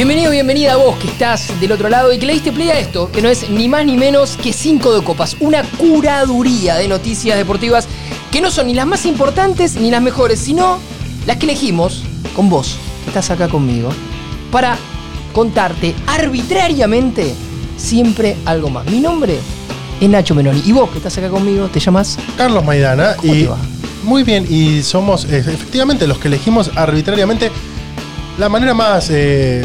Bienvenido, bienvenida a vos que estás del otro lado y que le diste play a esto, que no es ni más ni menos que 5 de copas, una curaduría de noticias deportivas que no son ni las más importantes ni las mejores, sino las que elegimos con vos, que estás acá conmigo, para contarte arbitrariamente siempre algo más. Mi nombre es Nacho Menoni y vos que estás acá conmigo, ¿te llamas? Carlos Maidana. ¿Cómo y te va? Muy bien, y somos eh, efectivamente los que elegimos arbitrariamente la manera más eh,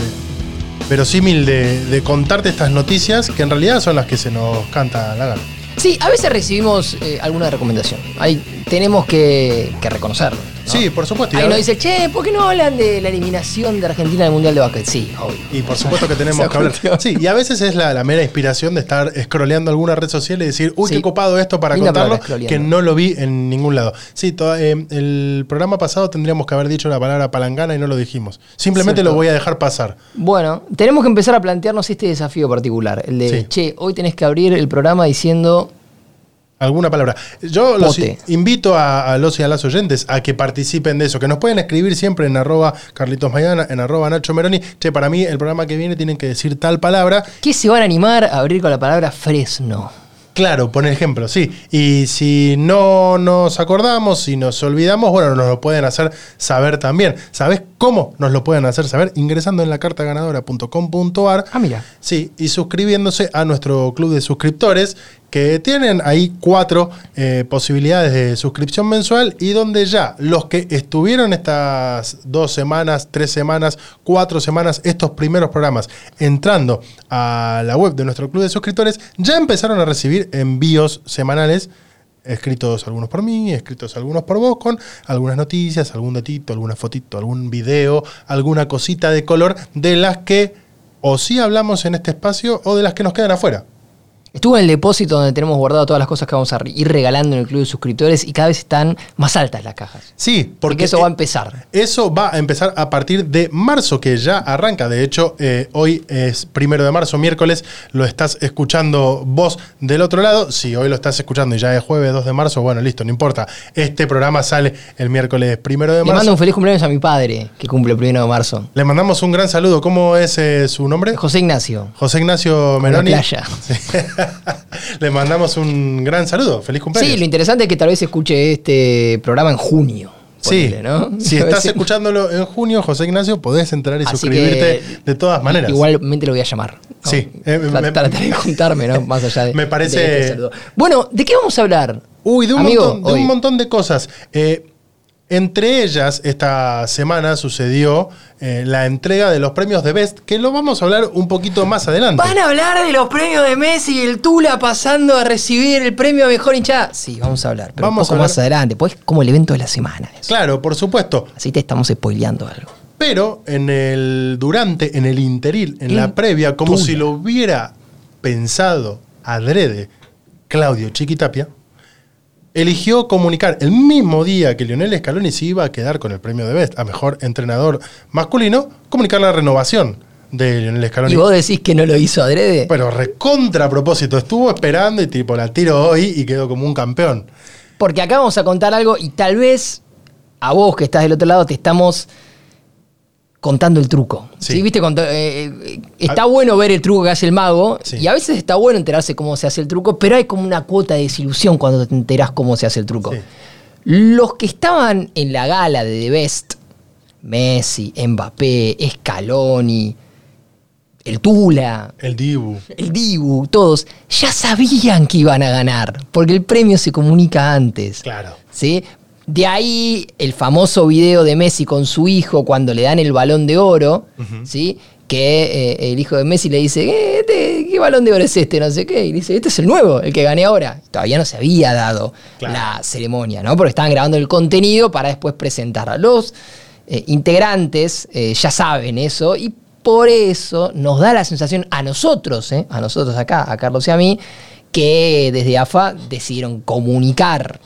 verosímil de, de contarte estas noticias, que en realidad son las que se nos canta la gana. Sí, a veces recibimos eh, alguna recomendación. Ahí tenemos que, que reconocerlo. ¿No? Sí, por supuesto. y Ahí nos dice, che, ¿por qué no hablan de la eliminación de Argentina del Mundial de Básquet? Sí, obvio. Y por supuesto que tenemos que hablar. Sí, y a veces es la, la mera inspiración de estar scrolleando alguna red social y decir, uy, Sí. qué copado esto para Linda contarlo, que no lo vi en ningún lado. Sí, to- eh, el programa pasado tendríamos que haber dicho la palabra palangana y no lo dijimos. Simplemente Cierto. lo voy a dejar pasar. Bueno, tenemos que empezar a plantearnos este desafío particular. El de, Sí. che, hoy tenés que abrir el programa diciendo, Alguna palabra. Yo los Pote. invito a, a los y a las oyentes a que participen de eso, que nos pueden escribir siempre en arroba Carlitos Maidana, en arroba Nacho Meroni. Che, para mí el programa que viene tienen que decir tal palabra. ¿qué se van a animar a abrir con la palabra Fresno? Claro, por ejemplo, sí. Y si no nos acordamos, si nos olvidamos, bueno, nos lo pueden hacer saber también. ¿Sabes cómo nos lo pueden hacer saber? Ingresando en la cartaganadora.com.ar. Ah, mira. Sí, y suscribiéndose a nuestro club de suscriptores, que tienen ahí cuatro eh, posibilidades de suscripción mensual y donde ya los que estuvieron estas dos semanas, tres semanas, cuatro semanas, estos primeros programas, entrando a la web de nuestro club de suscriptores, ya empezaron a recibir envíos semanales escritos algunos por mí, escritos algunos por vos, con algunas noticias, algún datito, alguna fotito, algún video, alguna cosita de color de las que o sí hablamos en este espacio o de las que nos quedan afuera. Estuve en el depósito donde tenemos guardado todas las cosas que vamos a ir regalando en el club de suscriptores y cada vez están más altas las cajas. Sí, Porque porque eso va a eh, empezar. Eso va a empezar a partir de marzo, que ya arranca. De hecho, eh, hoy es primero de marzo, miércoles, lo estás escuchando vos del otro lado. Si hoy lo estás escuchando y ya es jueves 2 de marzo, bueno, listo, no importa. Este programa sale el miércoles primero de Le mando marzo. un feliz cumpleaños a mi padre, que cumple el primero de marzo. Le mandamos un gran saludo. ¿Cómo es eh, su nombre? José Ignacio. José Ignacio la Meroni. playa. Sí. Le mandamos un gran saludo. Feliz cumpleaños. Sí, lo interesante es que tal vez escuche este programa en junio. Sí, si estás escuchándolo en junio, José Ignacio, podés entrar y Así suscribirte de todas maneras. Igualmente lo voy a llamar. ¿no? Sí, eh, Trataré de juntarme, ¿no? Más allá de. Me parece- de este bueno, ¿de qué vamos a hablar? Uy, de un, Amigo, montón, de un montón de cosas. Eh, entre ellas, esta semana sucedió eh, la entrega de los premios de Best, que lo vamos a hablar un poquito más adelante. ¿Van a hablar de los premios de Messi y el Tula pasando a recibir el premio mejor hinchada? Sí, vamos a hablar, pero Vamos un poco a hablar- más adelante, pues es como el evento de la semana. eso. Claro, por supuesto. Así te estamos spoileando algo. Pero en el durante, en el interil, en En la previa, como Tula. si lo hubiera pensado adrede Claudio Chiquitapia, eligió comunicar el mismo día que Lionel Scaloni se iba a quedar con el premio de Best a mejor entrenador masculino, comunicar la renovación de Lionel Scaloni. ¿Y vos decís que no lo hizo adrede? Pero recontra a propósito, estuvo esperando y tipo la tiro hoy y quedó como un campeón. Porque acá vamos a contar algo y tal vez a vos que estás del otro lado te estamos contando el truco. Sí. ¿Sí? ¿Viste? Cont- eh, eh, está bueno ver el truco que hace el mago Sí. y a veces está bueno enterarse cómo se hace el truco, pero hay como una cuota de desilusión cuando te enterás cómo se hace el truco. Sí. Los que estaban en la gala de The Best, Messi, Mbappé, Scaloni, el Tula, El Dibu. el Dibu, todos, ya sabían que iban a ganar, porque el premio se comunica antes. Claro. ¿sí? De ahí el famoso video de Messi con su hijo cuando le dan el balón de oro, ¿sí? que eh, el hijo de Messi le dice, "Eh, este, ¿qué balón de oro es este? No sé qué. Y dice, este es el nuevo, el que gané ahora. Todavía no se había dado Claro. la ceremonia, ¿no? Porque estaban grabando el contenido para después presentarla. Los eh, integrantes eh, ya saben eso y por eso nos da la sensación a nosotros, a nosotros acá, a Carlos y a mí, que desde AFA decidieron comunicar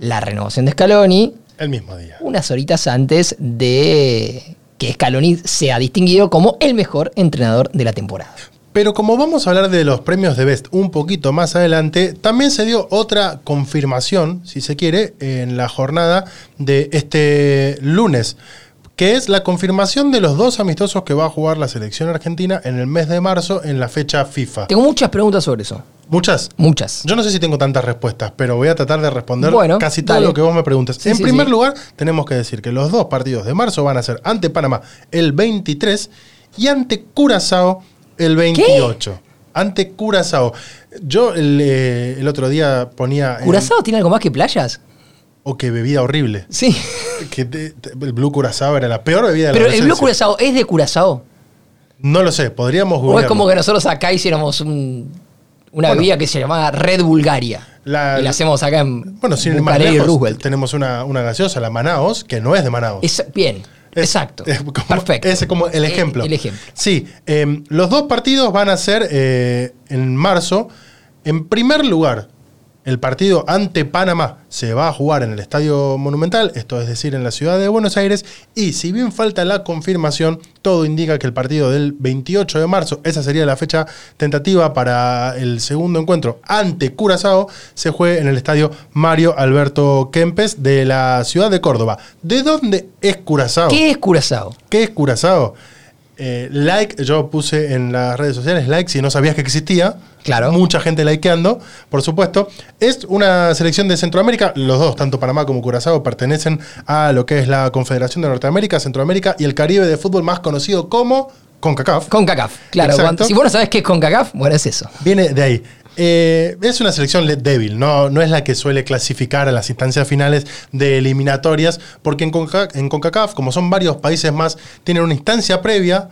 la renovación de Scaloni El mismo día. unas horitas antes de que Scaloni sea distinguido como el mejor entrenador de la temporada. Pero como vamos a hablar de los premios de Best un poquito más adelante, también se dio otra confirmación, si se quiere, en la jornada de este lunes, que es la confirmación de los dos amistosos que va a jugar la selección argentina en el mes de marzo en la fecha FIFA. Tengo muchas preguntas sobre eso. ¿Muchas? Muchas. Yo no sé si tengo tantas respuestas, pero voy a tratar de responder Bueno, casi todo dale. lo que vos me preguntas. Sí, en sí, primer sí. lugar, tenemos que decir que los dos partidos de marzo van a ser ante Panamá el 23 y ante Curazao el 28. Ante Curazao. Yo el, eh, el otro día ponía... en- ¿Curazao tiene algo más que playas? O que bebida horrible. Sí. Que te- te- el Blue Curazao era la peor bebida de Pero la el Blue. Curazao es de Curazao. No lo sé, podríamos O es googlearlo. como que nosotros acá hiciéramos un- una Bueno. bebida que se llamaba Red Bulgaria. La- y la hacemos acá en Bueno, sin ir más lejos, Roosevelt. tenemos una, una gaseosa, la Manaos, que no es de Manaos. Es- bien, Es- exacto. es como- Perfecto. Ese es como el Eh, ejemplo. El, ejemplo. Sí, eh, los dos partidos van a ser eh, en marzo. En primer lugar, el partido ante Panamá se va a jugar en el Estadio Monumental, esto es decir, en la ciudad de Buenos Aires. Y si bien falta la confirmación, todo indica que el partido del 28 de marzo, esa sería la fecha tentativa para el segundo encuentro ante Curazao, se juegue en el Estadio Mario Alberto Kempes de la ciudad de Córdoba. ¿De dónde es Curazao? ¿Qué es Curazao? ¿Qué es Curazao? Eh, like, yo puse en las redes sociales like si no sabías que existía. Claro. Mucha gente likeando, por supuesto. Es una selección de Centroamérica. Los dos, tanto Panamá como Curazao, pertenecen a lo que es la Confederación de Norteamérica, Centroamérica y el Caribe de fútbol más conocido como CONCACAF. CONCACAF. Claro, cuando- si vos no sabés qué es CONCACAF, bueno, es eso. Viene de ahí. Eh, es una selección le- débil, no, no es la que suele clasificar a las instancias finales de eliminatorias, porque en, Conca- en CONCACAF, como son varios países más, tienen una instancia previa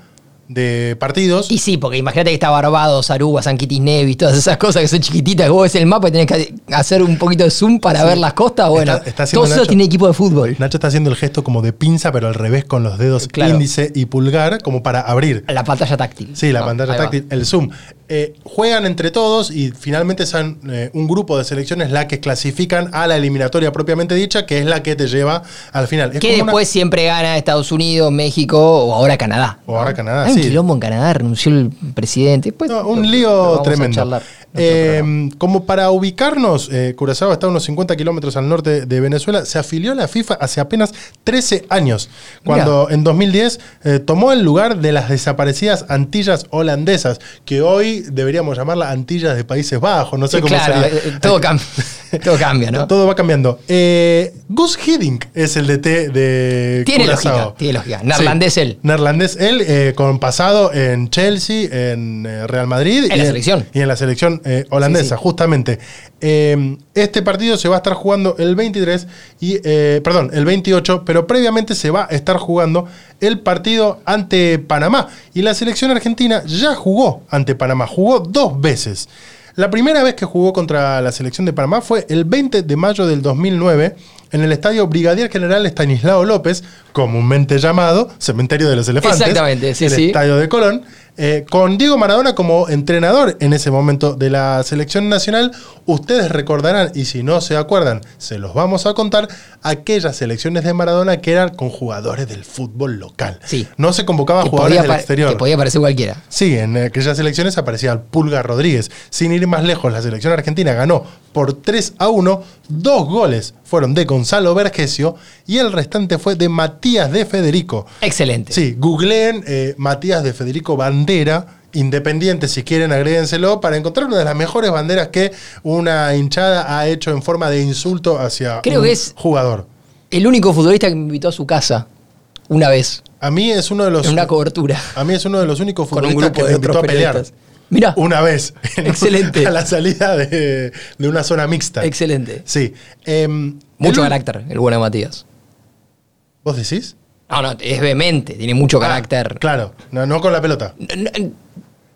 de partidos. Y sí, porque imagínate que está Barbados, Aruba, San Nevis, todas esas cosas que son chiquititas, vos ves el mapa y tenés que hacer un poquito de zoom para ver las costas. Bueno, Está- está haciendo todo eso Nacho- tiene equipo de fútbol. Nacho está haciendo el gesto como de pinza, pero al revés con los dedos Claro. índice y pulgar, como para abrir. La pantalla táctil. Sí, la No, pantalla va. táctil, el zoom. Eh, juegan entre todos y finalmente son eh, un grupo de selecciones la que clasifican a la eliminatoria propiamente dicha, que es la que te lleva al final. Es Que una- después siempre gana Estados Unidos, México o ahora Canadá. O ahora Canadá, Hay un sí. quilombo en Canadá, renunció el presidente. Después No, un lo lío tremendo. Eh, como para ubicarnos, eh, Curazao está a unos 50 kilómetros al norte de Venezuela. Se afilió a la FIFA hace apenas 13 años, cuando en 2010 eh, tomó el lugar de las desaparecidas Antillas holandesas, que hoy deberíamos llamarla Antillas de Países Bajos. No sé Sí, cómo claro, sería. eh, todo, cambia, todo cambia, ¿no? Todo va cambiando. Eh, Gus Hiddink es el DT de Tiene Curazao. lógica, tiene lógica. Neerlandés Sí. él. Neerlandés él, eh, con pasado en Chelsea, en eh, Real Madrid. En y la selección. Y en la selección eh, holandesa, Sí, sí. justamente. Eh, este partido se va a estar jugando el 23 y, eh, perdón, el 28, pero previamente se va a estar jugando el partido ante Panamá. Y la selección argentina ya jugó ante Panamá, jugó dos veces. La primera vez que jugó contra la selección de Panamá fue el 20 de mayo del 2009 en el estadio Brigadier General Estanislao López, comúnmente llamado Cementerio de los Elefantes. Exactamente, sí, el sí. estadio de Colón, eh, con Diego Maradona como entrenador en ese momento de la selección nacional. Ustedes recordarán, y si no se acuerdan, se los vamos a contar, aquellas selecciones de Maradona que eran con jugadores del fútbol local. Sí. No se convocaba Que jugadores del exterior. que podía parecer cualquiera. Sí, en aquellas elecciones aparecía Pulga Rodríguez. Sin ir más lejos, la selección argentina ganó por 3 a 1. Dos goles fueron de Gonzalo Vergesio y el restante fue de Matías de Federico. Excelente. Sí, googleen eh, Matías de Federico Bandera, independiente, si quieren, agréguenselo, para encontrar una de las mejores banderas que una hinchada ha hecho en forma de insulto hacia Creo un que es- jugador. El único futbolista que me invitó a su casa una vez, A mí es uno de los. en una cobertura, A mí es uno de los únicos futbolistas que me invitó a pelear. periodistas. Mira, Una vez. Excelente. A la salida de, de una zona mixta. excelente. Sí. Em, Mucho el- carácter, el bueno de Matías. ¿Vos decís? No, no, es vehemente, tiene mucho Ah, carácter. claro, no, no con la pelota. No, no,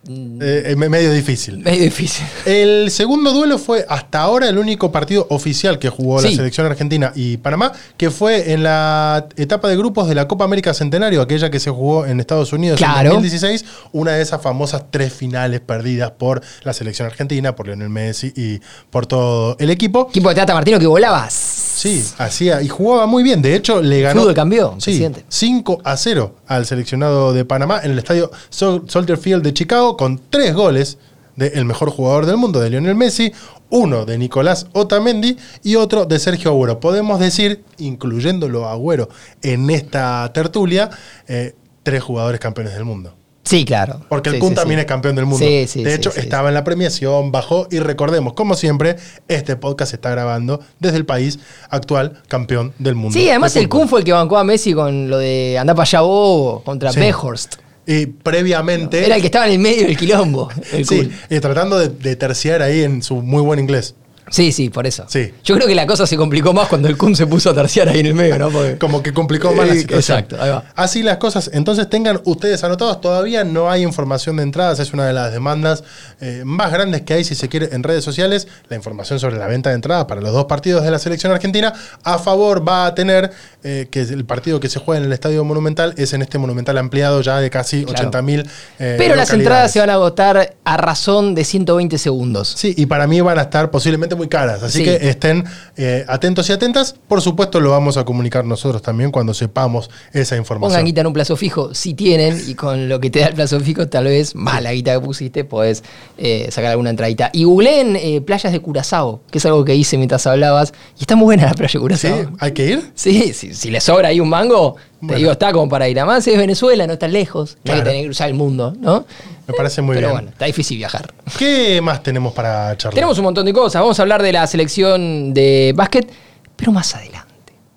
Eh, es medio difícil. medio difícil. El segundo duelo fue hasta ahora el único partido oficial que jugó la selección argentina y Panamá, que fue en la etapa de grupos de la Copa América Centenario, aquella que se jugó en Estados Unidos Claro. en 2016, una de esas famosas tres finales perdidas por la selección argentina, por Lionel Messi y por todo el equipo. Equipo de Tata Martino que volaba. Sí, hacía y jugaba muy bien. De hecho, le ganó. Fútbol cambió, Sí, presidente. 5 a 0 al seleccionado de Panamá en el estadio Sol- Soldier Field de Chicago con tres goles del mejor jugador del mundo, de Lionel Messi, uno de Nicolás Otamendi y otro de Sergio Agüero. Podemos decir, incluyéndolo a Agüero en esta tertulia, eh, tres jugadores campeones del mundo. Sí, claro. Porque el Sí, Kun sí, también sí. es campeón del mundo. Sí, sí, de hecho, estaba en la premiación, bajó y recordemos, como siempre, este podcast se está grabando desde el país actual campeón del mundo. Sí, además de el. Kun fue el que bancó a Messi con lo de andar para allá bobo contra. Behorst. Y previamente. Era el que estaba en el medio del quilombo. El Sí, y tratando de, de terciar ahí en su muy buen inglés. Sí, sí, por eso. Sí. Yo creo que la cosa se complicó más cuando el Kun se puso a terciar ahí en el medio, ¿no? Porque- Como que complicó más la situación. exacto, ahí va. Así las cosas. Entonces tengan ustedes anotados. Todavía no hay información de entradas. Es una de las demandas eh, más grandes que hay, si se quiere, en redes sociales. La información sobre la venta de entradas para los dos partidos de la selección argentina. A favor va a tener eh, que el partido que se juega en el Estadio Monumental es en este Monumental ampliado ya de casi Claro. 80.000 eh, Pero las entradas se van a agotar a razón de 120 segundos. Sí, y para mí van a estar posiblemente muy caras. Así Sí. que estén eh, atentos y atentas. Por supuesto, lo vamos a comunicar nosotros también cuando sepamos esa información. Pongan guita en un plazo fijo, si tienen, y con lo que te da el plazo fijo, tal vez más la guita que pusiste, podés eh, sacar alguna entradita. Y googleen eh, playas de Curazao, que es algo que hice mientras hablabas, y está muy buena la playa de ¿Sí? Curazao. ¿Hay que ir? Sí, si, si le sobra ahí un mango, te digo, está como para ir. Además es Venezuela, no está lejos, hay que tener que cruzar el mundo, ¿no? Me parece muy Pero bien. bueno, está difícil viajar. ¿Qué más tenemos para charlar? Tenemos un montón de cosas, vamos a hablar de la selección de básquet, pero más adelante.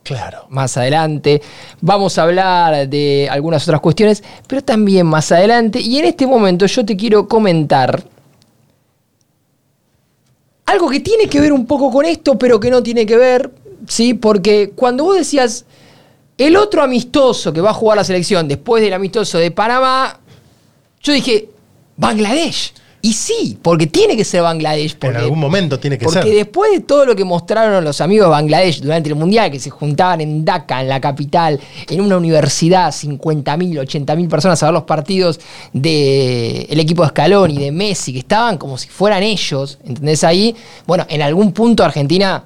Claro. más adelante. Vamos a hablar de algunas otras cuestiones, pero también más adelante. Y en este momento yo te quiero comentar algo que tiene que ver un poco con esto, pero que no tiene que ver, ¿sí? Porque cuando vos decías el otro amistoso que va a jugar la selección después del amistoso de Panamá, yo dije, Bangladesh. Y sí, porque tiene que ser Bangladesh. En Porque algún momento tiene que porque ser. después de todo lo que mostraron los amigos de Bangladesh durante el Mundial, que se juntaban en Dhaka, en la capital, en una universidad, 50.000, 80.000 personas a ver los partidos del equipo de Escalón y de Messi, que estaban como si fueran ellos, ¿entendés ahí? Bueno, en algún punto Argentina,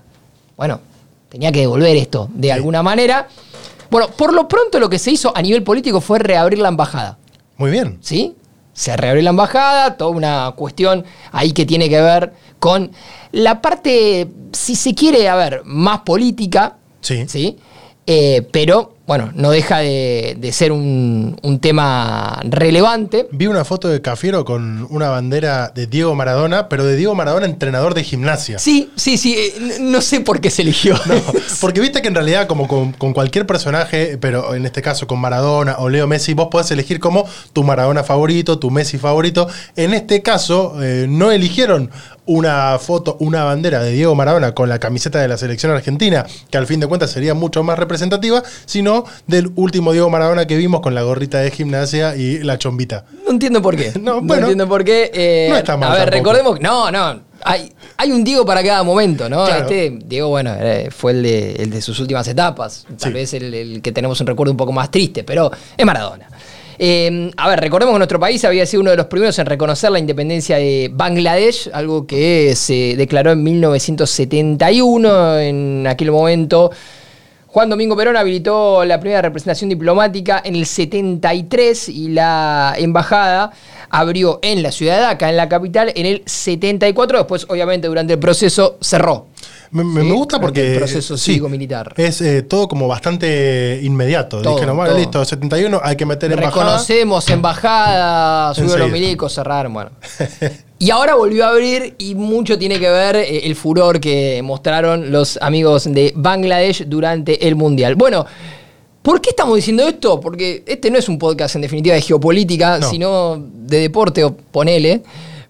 bueno, tenía que devolver esto de alguna manera. Bueno, por lo pronto lo que se hizo a nivel político fue reabrir la embajada. Muy bien. ¿sí? Se reabrió la embajada, toda una cuestión ahí que tiene que ver con la parte, si se quiere, a ver, más política, Sí. ¿sí? Eh, pero, bueno, no deja de, de ser un, un tema relevante. Vi una foto de Cafiero con una bandera de Diego Maradona, pero de Diego Maradona, entrenador de gimnasia. Sí, sí, sí, eh, no sé por qué se eligió. Porque viste que en realidad, como con, con cualquier personaje, pero en este caso con Maradona o Leo Messi, vos podés elegir como tu Maradona favorito, tu Messi favorito. En este caso, eh, no eligieron una foto, una bandera de Diego Maradona con la camiseta de la selección argentina, que al fin de cuentas sería mucho más representativa, sino del último Diego Maradona que vimos con la gorrita de gimnasia y la chombita. No entiendo por qué. No, No, bueno, entiendo por qué. eh, no está mal A ver, tampoco. recordemos que. No, no. Hay, hay un Diego para cada momento, ¿no? Claro. Este Diego, bueno, eh, fue el de, el de sus últimas etapas. Tal Sí. vez el, el que tenemos un recuerdo un poco más triste, pero es Maradona. Eh, a ver, recordemos que nuestro país había sido uno de los primeros en reconocer la independencia de Bangladesh, algo que se declaró en 1971. En aquel momento, Juan Domingo Perón habilitó la primera representación diplomática en el 73 y la embajada abrió en la ciudad de Dhaka, en la capital, en el 74. Después, obviamente, durante el proceso cerró. Me, me- Sí, me gusta porque. el proceso sí, cívico-militar. Es eh, todo como bastante inmediato. Todo, Dijeron, bueno, todo. listo, 71, hay que meter embajada. Reconocemos embajada, subieron los milicos, cerraron, bueno. Y ahora volvió a abrir y mucho tiene que ver eh, el furor que mostraron los amigos de Bangladesh durante el Mundial. Bueno, ¿por qué estamos diciendo esto? Porque este no es un podcast en definitiva de geopolítica, No. sino de deporte, ponele.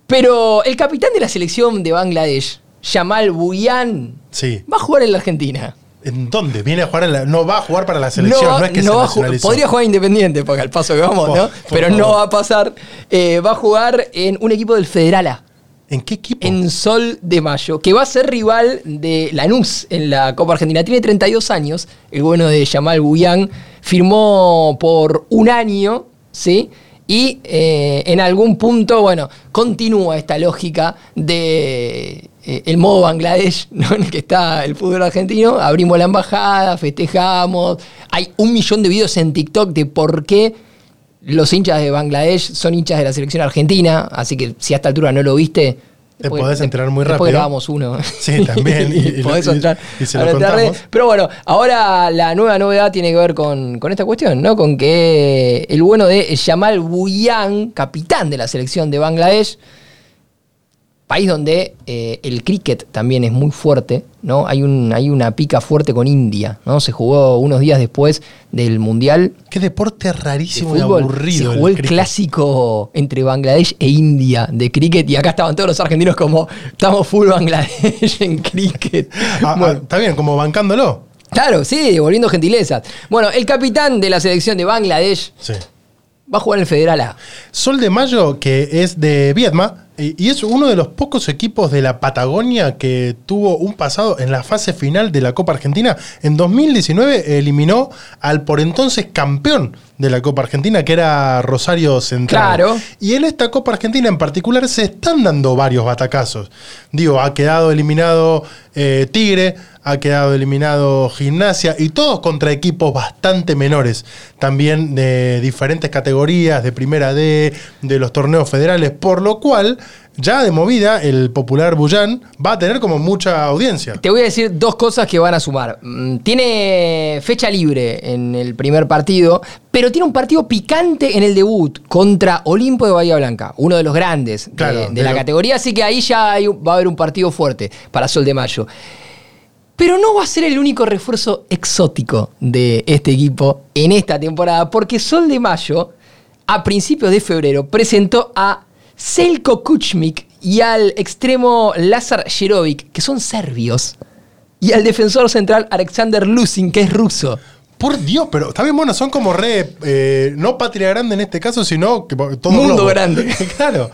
Pero el capitán de la selección de Bangladesh, Jamal Buyan, Sí. va a jugar en la Argentina. ¿En dónde? Viene a jugar en la. No va a jugar para la selección, no, va- es que no se va a jugar- nacionalizó. podría jugar independiente, porque al paso que vamos, ¿no? Pero no va a pasar. Eh, va a jugar en un equipo del Federala, ¿En qué equipo? en Sol de Mayo, que va a ser rival de Lanús en la Copa Argentina. Tiene 32 años, el bueno de Yamal Buyán. Firmó por un año, ¿sí? Y eh, en algún punto, bueno, continúa esta lógica de eh, el modo Bangladesh, ¿no? en el que está el fútbol argentino. Abrimos la embajada, festejamos. Hay un millón de videos en TikTok de por qué los hinchas de Bangladesh son hinchas de la selección argentina. Así que si a esta altura no lo viste, Te podés enterar muy Después rápido. grabamos uno. Sí, también, y- y- podés y- entrar y se lo contamos. Pero bueno, ahora la nueva novedad tiene que ver con, con esta cuestión, ¿no? Con que el bueno de Jamal Bhuiyan, capitán de la selección de Bangladesh, país donde eh, el cricket también es muy fuerte, ¿no? Hay, un, hay una pica fuerte con India, ¿no? Se jugó unos días después del Mundial Qué deporte de rarísimo y aburrido. Se jugó el, clásico entre Bangladesh e India de cricket y acá estaban todos los argentinos como estamos full Bangladesh en cricket. Ah, ah, está bien, como bancándolo. claro, sí, devolviendo gentilezas. Bueno, el capitán de la selección de Bangladesh Sí. va a jugar en el Federal A. Sol de Mayo, que es de Vietma, y es uno de los pocos equipos de la Patagonia que tuvo un pasado en la fase final de la Copa Argentina. En 2019 eliminó al por entonces campeón de la Copa Argentina, que era Rosario Central. Claro. Y en esta Copa Argentina en particular se están dando varios batacazos. Digo, ha quedado eliminado eh, Tigre, ha quedado eliminado Gimnasia y todos contra equipos bastante menores. También de diferentes categorías, de primera D, de los torneos federales, por lo cual ya de movida el popular Bullán va a tener como mucha audiencia. Te voy a decir dos cosas que van a sumar. Mm, Tiene fecha libre en el primer partido, pero tiene un partido picante en el debut contra Olimpo de Bahía Blanca, uno de los grandes de- Claro, de, de la lo- categoría, así que ahí ya hay va a haber un partido fuerte para Sol de Mayo. Pero no va a ser el único refuerzo exótico de este equipo en esta temporada, porque Sol de Mayo, a principios de febrero, presentó a Selko Kuchmik y al extremo Lazar Jerovic, que son serbios, y al defensor central Alexander Lusin, que es ruso. Por Dios, pero está bien, bueno, son como re, eh, no patria grande en este caso, sino que todo Mundo globo. grande. claro.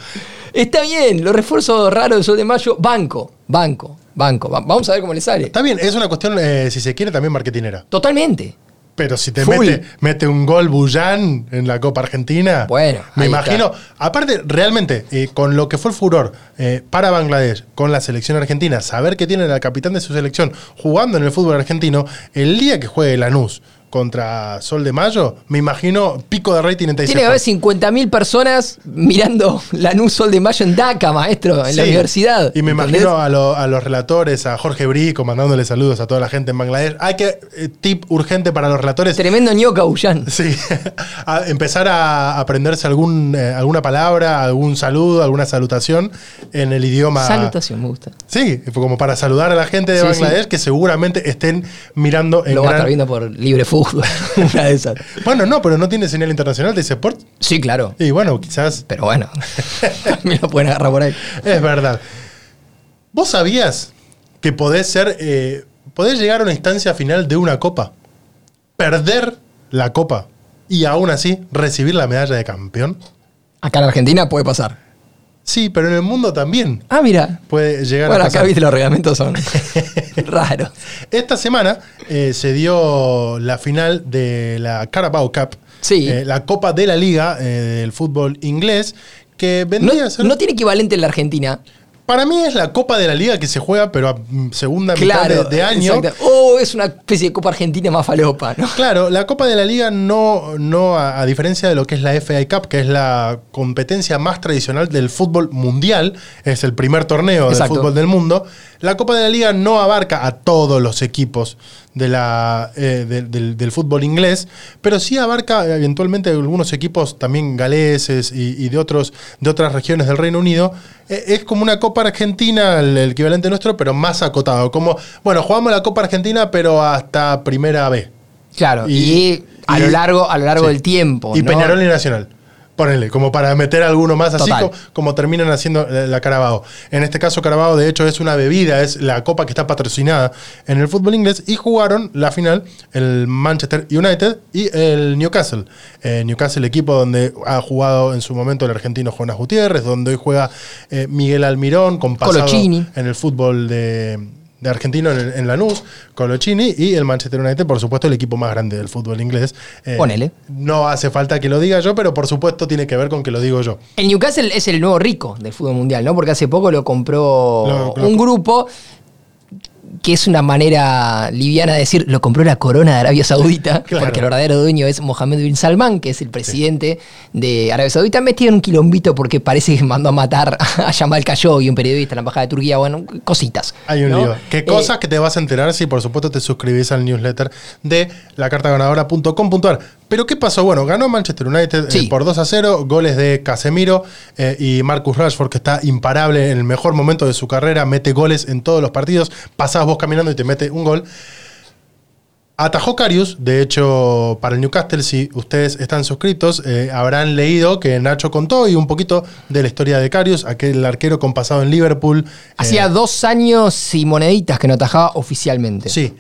Está bien, los refuerzos raros de Sol de Mayo, banco, banco, banco. Va- Vamos a ver cómo le sale. Está bien, es una cuestión, eh, si se quiere, también marketinera. Totalmente. Pero si te Full. mete, mete un gol Bullán en la Copa Argentina, Bueno, me imagino. Aparte, realmente, eh, con lo que fue el furor eh, para Bangladesh, con la selección argentina, saber que tienen al capitán de su selección jugando en el fútbol argentino, el día que juegue Lanús contra Sol de Mayo, me imagino pico de rating en Tiene que haber 50.000 personas mirando la NU Sol de Mayo en DACA, maestro, en la universidad. Y me ¿entendés? imagino a, lo- a los relatores, a Jorge Brico, mandándole saludos a toda la gente en Bangladesh. Hay que, eh, tip urgente para los relatores. Tremendo ñoca Bullán. Sí, a empezar a aprenderse algún, eh, alguna palabra, algún saludo, alguna salutación en el idioma. Salutación, me gusta. Sí, como para saludar a la gente de Sí, Bangladesh sí. que seguramente estén mirando en Lo va a estar viendo por libre fútbol. Una de esas. Bueno, no, pero no tiene señal internacional de Sport. Sí, claro. Y bueno, quizás Pero bueno, me lo pueden agarrar por ahí. es verdad. ¿Vos sabías que podés ser, eh, podés llegar a una instancia final de una copa, perder la copa y aún así recibir la medalla de campeón? Acá en Argentina puede pasar. Sí, pero en el mundo también Ah, mira. puede llegar Bueno, a acá pasar. viste los reglamentos son raros. Esta semana eh, se dio la final de la Carabao Cup, Sí. eh, la Copa de la Liga eh, del fútbol inglés, que No, vendría a ser... no tiene equivalente en la Argentina. Para mí es la Copa de la Liga que se juega, pero a segunda Claro. mitad de, de año. O es una especie de Copa Argentina más falopa, ¿no? Claro, la Copa de la Liga no, no a, a diferencia de lo que es la FA Cup, que es la competencia más tradicional del fútbol mundial, es el primer torneo Exacto. del fútbol del mundo, la Copa de la Liga no abarca a todos los equipos de la, eh, de- del, del fútbol inglés, pero sí abarca eventualmente algunos equipos también galeses y, y de, otros, de otras regiones del Reino Unido. Eh, es como una Copa Argentina, el, el equivalente nuestro, pero más acotado. Como, bueno, jugamos la Copa Argentina, pero hasta primera B. Claro. Y, Y- a lo largo, a lo largo Sí. del tiempo. Y ¿no? Peñarol y Nacional. Ponele, como para meter alguno más así Total. co- como, terminan haciendo la, la Carabao. En este caso, Carabao, de hecho, es una bebida, es la copa que está patrocinada en el fútbol inglés. Y jugaron la final el Manchester United y el Newcastle. Eh, Newcastle, equipo donde ha jugado en su momento el argentino Jonas Gutiérrez, donde hoy juega eh, Miguel Almirón, con pasado Colochini. en el fútbol de, de argentino en, en Lanús, Colochini, y el Manchester United, por supuesto, el equipo más grande del fútbol inglés. Eh, Ponele. No hace falta que lo diga yo, pero por supuesto tiene que ver con que lo digo yo. El Newcastle es el nuevo rico del fútbol mundial, ¿no? Porque hace poco lo compró Lo- lo- un grupo que es una manera liviana de decir, lo compró la corona de Arabia Saudita, Claro. porque el verdadero dueño es Mohammed bin Salman, que es el presidente de Arabia Saudita, metido en un quilombito porque parece que mandó a matar a Jamal Khashoggi, un periodista en la embajada de Turquía, bueno, cositas. Hay un ¿no? lío. ¿Qué Eh, cosas que te vas a enterar si por supuesto te suscribís al newsletter de lacartaganadora.com.ar? Pero ¿qué pasó? Bueno, ganó Manchester United eh, por 2 a 0, goles de Casemiro eh, y Marcus Rashford, que está imparable en el mejor momento de su carrera, mete goles en todos los partidos, pasás vos caminando y te mete un gol. Atajó Carius, de hecho, para el Newcastle, si ustedes están suscritos, eh, habrán leído que Nacho contó y un poquito de la historia de Carius, aquel arquero con pasado en Liverpool. Hacía dos años y moneditas que no atajaba oficialmente. Sí.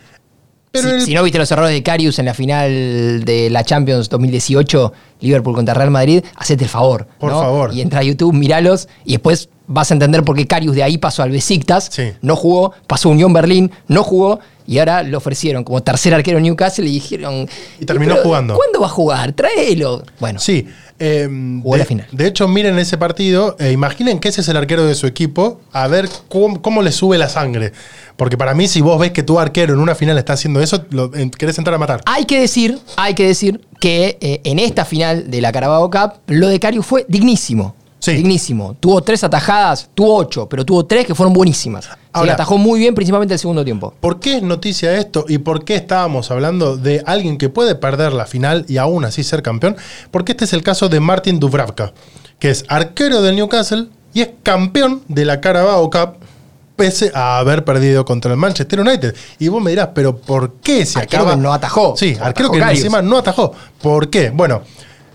Pero si, el- si no viste los errores de Carius en la final de la Champions 2018, Liverpool contra Real Madrid, hacete el favor. Por ¿no? favor. Y entra a YouTube, míralos y después vas a entender por qué Carius de ahí pasó al Besiktas, Sí. no jugó, pasó a Unión Berlín, no jugó y ahora lo ofrecieron como tercer arquero en Newcastle y dijeron. Y terminó "Pero, jugando". ¿Cuándo va a jugar? Tráelo. Bueno, Sí. eh, Jugó de, la final. de hecho, miren ese partido, e imaginen que ese es el arquero de su equipo, a ver cómo, cómo le sube la sangre. Porque para mí, si vos ves que tu arquero en una final está haciendo eso, lo, en- querés entrar a matar. Hay que decir, hay que decir que eh, en esta final de la Carabao Cup, lo de Carius fue dignísimo. Sí. Dignísimo. Tuvo tres atajadas, tuvo ocho, pero tuvo tres que fueron buenísimas. Se Ahora- atajó muy bien, principalmente el segundo tiempo. ¿Por qué es noticia esto y por qué estábamos hablando de alguien que puede perder la final y aún así ser campeón? Porque este es el caso de Martin Dubravka, que es arquero del Newcastle y es campeón de la Carabao Cup pese a haber perdido contra el Manchester United. Y vos me dirás, pero ¿por qué se Arquero acaba? que no atajó. Sí, No arquero atajó que Karius. encima no atajó. ¿Por qué? Bueno,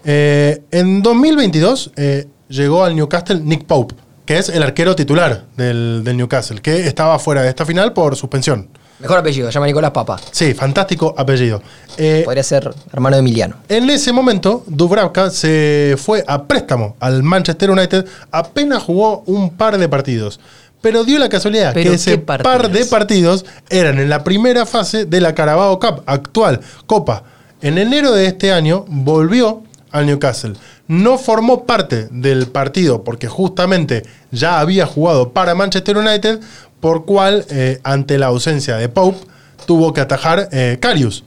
eh, en 2022 eh, llegó al Newcastle Nick Pope, que es el arquero titular del, del Newcastle, que estaba fuera de esta final por suspensión. Mejor apellido, se llama Nicolás Papa. Sí, fantástico apellido. Eh, Podría ser hermano de Emiliano. en ese momento, Dubravka se fue a préstamo al Manchester United, apenas jugó un par de partidos. Pero dio la casualidad que ese par de partidos eran en la primera fase de la Carabao Cup, actual Copa. En enero de este año volvió al Newcastle. No formó parte del partido porque justamente ya había jugado para Manchester United, por cual, eh, ante la ausencia de Pope, tuvo que atajar eh, Karius.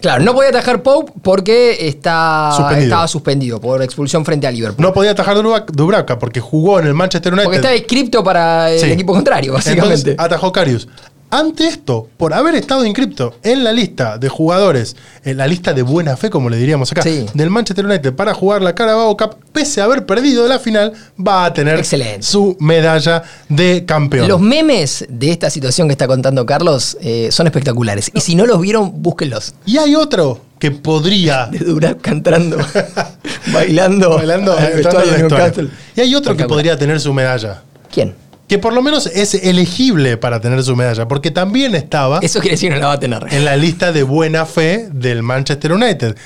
Claro, no podía atajar Pope porque está, Suspendido. estaba suspendido por expulsión frente a Liverpool. No podía atajar Dubra- Dubravka porque jugó en el Manchester United. porque está inscripto para el Sí. equipo contrario, básicamente. Entonces atajó Karius. Ante esto, por haber estado inscripto en la lista de jugadores, en la lista de buena fe, como le diríamos acá, Sí. del Manchester United para jugar la Carabao Cup, pese a haber perdido la final, va a tener Excelente. su medalla de campeón. Los memes de esta situación que está contando Carlos eh, son espectaculares. Y si no los vieron, búsquenlos. y hay otro que podría De Dubravka entrando, bailando, bailando al vestuario de. Newcastle. Y hay otro que podría tener su medalla. ¿Quién? Que por lo menos es elegible para tener su medalla, porque también estaba Eso quiere decir que no la va a tener. en la lista de buena fe del Manchester United.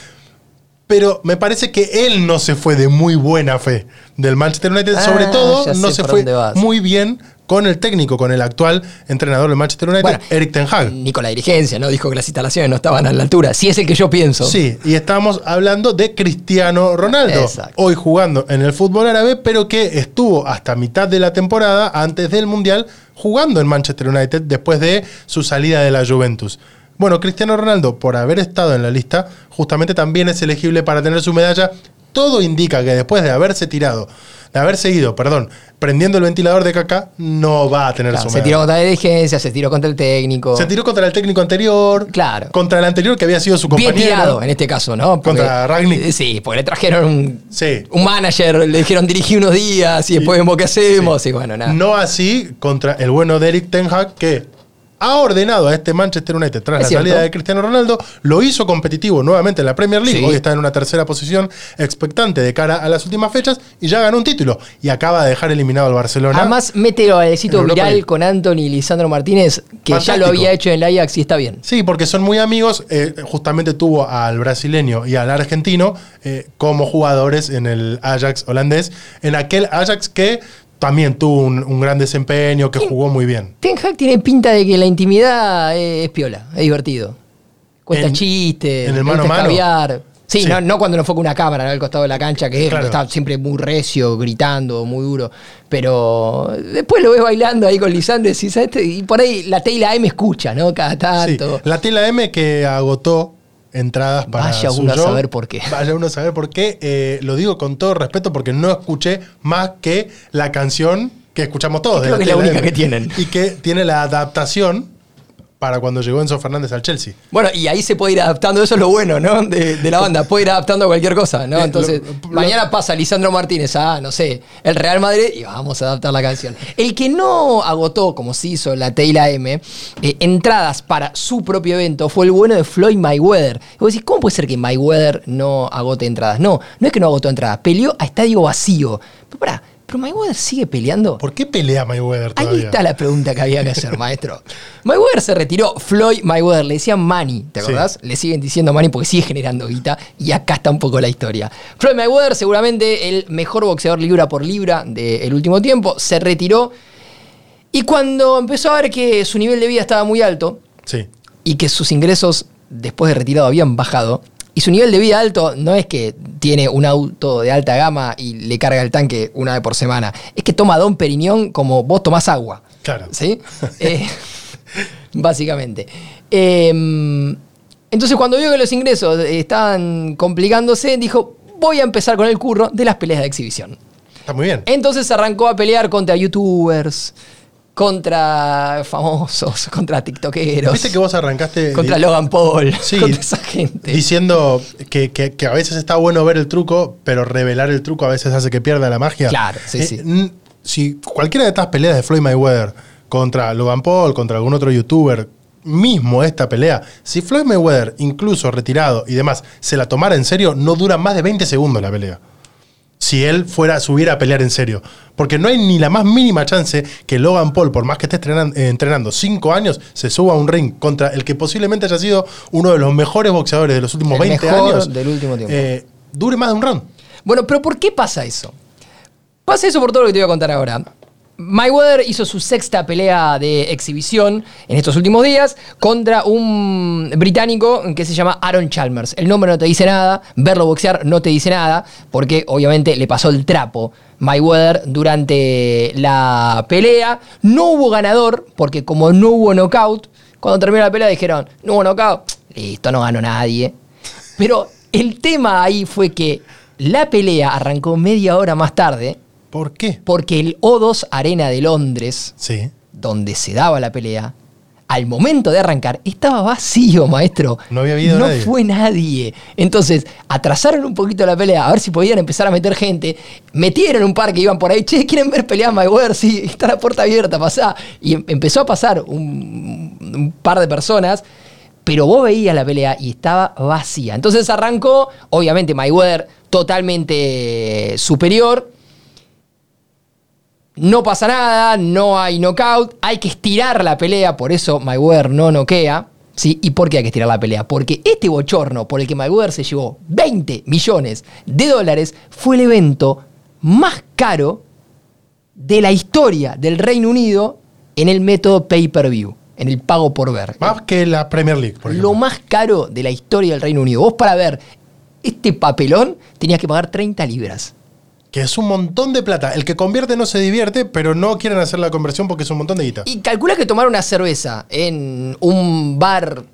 Pero me parece que él no se fue de muy buena fe del Manchester United. Ah, Sobre todo, no se fue muy bien con el técnico, con el actual entrenador del Manchester United, Bueno, Eric Ten Hag. Ni con la dirigencia, ¿no? Dijo que las instalaciones no estaban a la altura. Si es el que yo pienso. Sí, y estamos hablando de Cristiano Ronaldo, Exacto. hoy jugando en el fútbol árabe, pero que estuvo hasta mitad de la temporada, antes del Mundial, jugando en Manchester United después de su salida de la Juventus. Bueno, Cristiano Ronaldo, por haber estado en la lista, justamente también es elegible para tener su medalla. Todo indica que después de haberse tirado, de haber seguido, perdón, prendiendo el ventilador de caca, no va a tener Claro, su se tiró contra la dirigencia, se tiró contra el técnico. Se tiró contra el técnico anterior, Claro. contra el anterior que había sido su Bien compañero. tirado en este caso, ¿no? Porque- Contra Ragnick. Eh, Sí, porque le trajeron un, Sí. un manager, le dijeron dirigí unos días y después vemos qué hacemos. Y bueno, nada. No así contra el bueno de Eric Ten Hag, que ha ordenado a este Manchester United tras Es la cierto. salida de Cristiano Ronaldo, lo hizo competitivo nuevamente en la Premier League, Sí. hoy está en una tercera posición expectante de cara a las últimas fechas y ya ganó un título y acaba de dejar eliminado al Barcelona. Además, mete el éxito viral League. con Anthony y Lisandro Martínez, que ya lo había hecho en el Ajax y está bien. Sí, porque son muy amigos. eh, justamente tuvo al brasileño y al argentino eh, como jugadores en el Ajax holandés. En aquel Ajax que también tuvo un, un gran desempeño, que jugó muy bien. Ten Hag tiene pinta de que la intimidad es, es piola, es divertido. Cuenta En- chistes, en el mano mano. Sí, Sí. No, no cuando no fue con una cámara ¿no? al costado de la cancha, que Claro. está siempre muy recio, gritando, muy duro. Pero después lo ves bailando ahí con Lisandro y decís, "Ah, este-", y por ahí la T y la M escucha, ¿no? Cada Sí, tanto. La Tela M que agotó entradas para Vaya su uno a saber por qué. Vaya uno a saber por qué. Eh, lo digo con todo respeto porque no escuché más que la canción que escuchamos todos. Creo de que es la única que tienen. Y que tiene la adaptación para cuando llegó Enzo Fernández al Chelsea. Bueno, y ahí se puede ir adaptando, eso es lo bueno, ¿no? De, de la banda, puede ir adaptando a cualquier cosa, ¿no? Eh, Entonces, lo- lo- mañana pasa Lisandro Martínez a, no sé, el Real Madrid y vamos a adaptar la canción. El que no agotó, como se hizo la T y la M, eh, entradas para su propio evento fue el bueno de Floyd Mayweather. Y vos decís, ¿cómo puede ser que Mayweather no agote entradas? No, no es que no agotó entradas, peleó a estadio vacío. Pero pará, ¿pero Mayweather sigue peleando? ¿Por qué pelea Mayweather Ahí todavía? está la pregunta que había que hacer, maestro. Mayweather se retiró, Floyd Mayweather, le decían Manny, ¿te Sí. acordás? Le siguen diciendo Manny porque sigue generando guita y acá está un poco la historia. Floyd Mayweather, seguramente el mejor boxeador libra por libra del último tiempo, se retiró y cuando empezó a ver que su nivel de vida estaba muy alto Sí. y que sus ingresos después de retirado habían bajado, y su nivel de vida alto no es que tiene un auto de alta gama y le carga el tanque una vez por semana, es que toma Don Periñón como vos tomás agua. Claro. ¿Sí? Eh, básicamente. Eh, entonces, cuando vio que los ingresos estaban complicándose, dijo: Voy a empezar con el curro de las peleas de exhibición. Está muy bien. Entonces arrancó a pelear contra youtubers, contra famosos, contra tiktokeros, Viste que vos arrancaste contra Logan Paul, Sí, contra esa gente. diciendo que, que- que a veces está bueno ver el truco, pero revelar el truco a veces hace que pierda la magia. Claro, sí, sí. n- Si cualquiera de estas peleas de Floyd Mayweather contra Logan Paul, contra algún otro youtuber, mismo esta pelea, si Floyd Mayweather, incluso retirado y demás, se la tomara en serio, no dura más de 20 segundos la pelea. Si él fuera, subiera a pelear en serio. Porque no hay ni la más mínima chance que Logan Paul, por más que esté eh, entrenando 5 años, se suba a un ring contra el que posiblemente haya sido uno de los mejores boxeadores de los últimos El 20 mejor años. del último tiempo. eh, dure más de un round. Bueno, pero ¿por qué pasa eso? Pasa eso por todo lo que te voy a contar ahora. Mayweather hizo su sexta pelea de exhibición en estos últimos días contra un británico que se llama Aaron Chalmers. El nombre no te dice nada, verlo boxear no te dice nada, porque obviamente le pasó el trapo Mayweather durante la pelea. No hubo ganador, porque como no hubo knockout, cuando terminó la pelea dijeron, no hubo knockout, listo, no ganó nadie. Pero el tema ahí fue que la pelea arrancó media hora más tarde ¿Por qué? porque el O2 Arena de Londres, Sí. donde se daba la pelea, al momento de arrancar estaba vacío, maestro. No había habido No nadie. fue nadie. Entonces, atrasaron un poquito la pelea, a ver si podían empezar a meter gente. Metieron un par que iban por ahí, che, ¿quieren ver pelear Mayweather? Sí, está la puerta abierta, pasá. Y em- empezó a pasar un, un par de personas. Pero vos veías la pelea y estaba vacía. Entonces arrancó, obviamente Mayweather totalmente superior. No pasa nada, no hay knockout, hay que estirar la pelea, por eso Mayweather no noquea. ¿sí? ¿Y por qué hay que estirar la pelea? Porque este bochorno por el que Mayweather se llevó 20 millones de dólares fue el evento más caro de la historia del Reino Unido en el método pay-per-view, en el pago por ver. Más que la Premier League, por Lo ejemplo. más caro de la historia del Reino Unido. Vos para ver este papelón tenías que pagar 30 libras. Que es un montón de plata. El que convierte no se divierte, pero no quieren hacer la conversión porque es un montón de guita. Y calcula que tomar una cerveza en un bar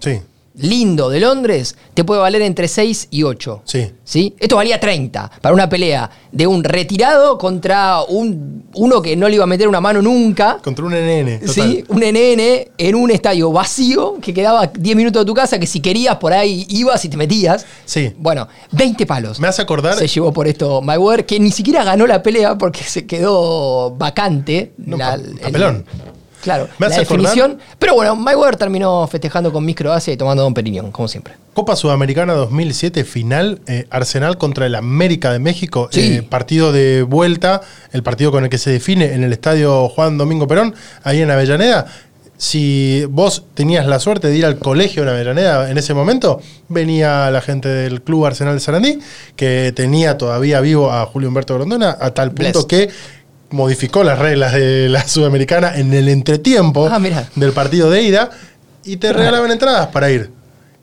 Sí, lindo de Londres te puede valer entre 6 y 8. sí. ¿Sí? Esto valía 30 para una pelea de un retirado contra un, uno que no le iba a meter una mano nunca. Contra un NN. Total. ¿Sí? Un NN en un estadio vacío que quedaba 10 minutos de tu casa, que si querías por ahí ibas y te metías. Sí. Bueno, 20 palos. Me hace acordar. Se llevó por esto Mayweather, que ni siquiera ganó la pelea porque se quedó vacante. No, la- pa- el- papelón. Claro, Me la acordar- definición. Pero bueno, Mayweather terminó festejando con Miss Croacia y tomando Don Periñón, como siempre. Copa Sudamericana 2007, final, eh, Arsenal contra el América de México, Sí. eh, partido de vuelta, el partido con el que se define en el estadio Juan Domingo Perón, ahí en Avellaneda. Si vos tenías la suerte de ir al colegio en Avellaneda en ese momento, venía la gente del Club Arsenal de Sarandí, que tenía todavía vivo a Julio Humberto Grondona, a tal punto que modificó las reglas de la Sudamericana en el entretiempo Ah, del partido de ida y te regalaban entradas para ir.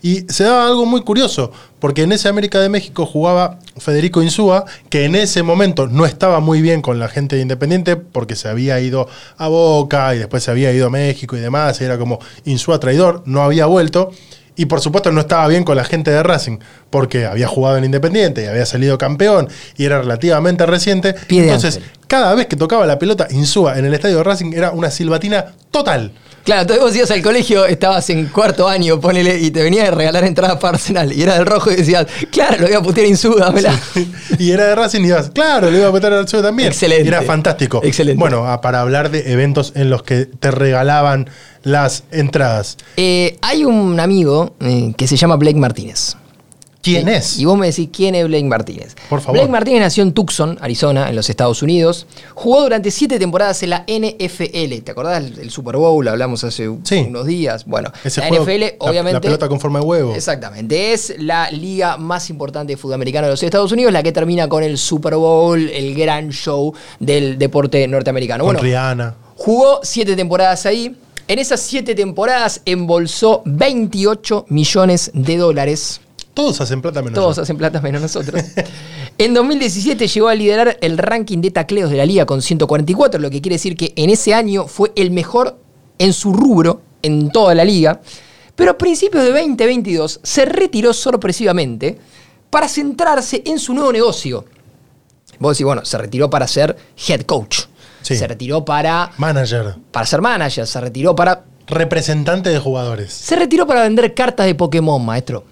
Y se daba algo muy curioso, porque en ese América de México jugaba Federico Insúa, que en ese momento no estaba muy bien con la gente de Independiente, porque se había ido a Boca y después se había ido a México y demás, y era como Insúa traidor, no había vuelto. Y por supuesto no estaba bien con la gente de Racing, porque había jugado en Independiente y había salido campeón y era relativamente reciente. Pie Entonces, ángel. Cada vez que tocaba la pelota Insúa en el estadio de Racing era una silbatina total. Claro, entonces vos ibas al colegio, estabas en cuarto año, ponele, y te venía a regalar entradas para Arsenal. Y era del rojo y decías, claro, lo voy a putear Insuda, dámela. y era de Racing y ibas, claro, le iba a meter al suyo también. Excelente. Y era fantástico. Excelente. Bueno, a- para hablar de eventos en los que te regalaban las entradas. Eh, hay un amigo eh, que se llama Blake Martínez. ¿Quién es? Y vos me decís quién es Blake Martínez. Por favor. Blake Martínez nació en Tucson, Arizona, en los Estados Unidos. Jugó durante siete temporadas en la NFL. ¿Te acordás del Super Bowl? Hablamos hace Sí. unos días. Bueno, Ese la juego, NFL, la- obviamente. La pelota con forma de huevo. Exactamente. Es la liga más importante de fútbol americano de los Estados Unidos, la que termina con el Super Bowl, el gran show del deporte norteamericano. Con Bueno, Rihanna. Jugó siete temporadas ahí. En esas siete temporadas embolsó 28 millones de dólares. Todos hacen plata menos Todos hacen plata menos nosotros. En 2017 llegó a liderar el ranking de tacleos de la liga con 144, lo que quiere decir que en ese año fue el mejor en su rubro en toda la liga. Pero a principios de 2022 se retiró sorpresivamente para centrarse en su nuevo negocio. Vos decís, bueno, se retiró para ser head coach. Sí. Se retiró para, Manager. para ser manager. Se retiró para. Representante de jugadores. Se retiró para vender cartas de Pokémon, maestro.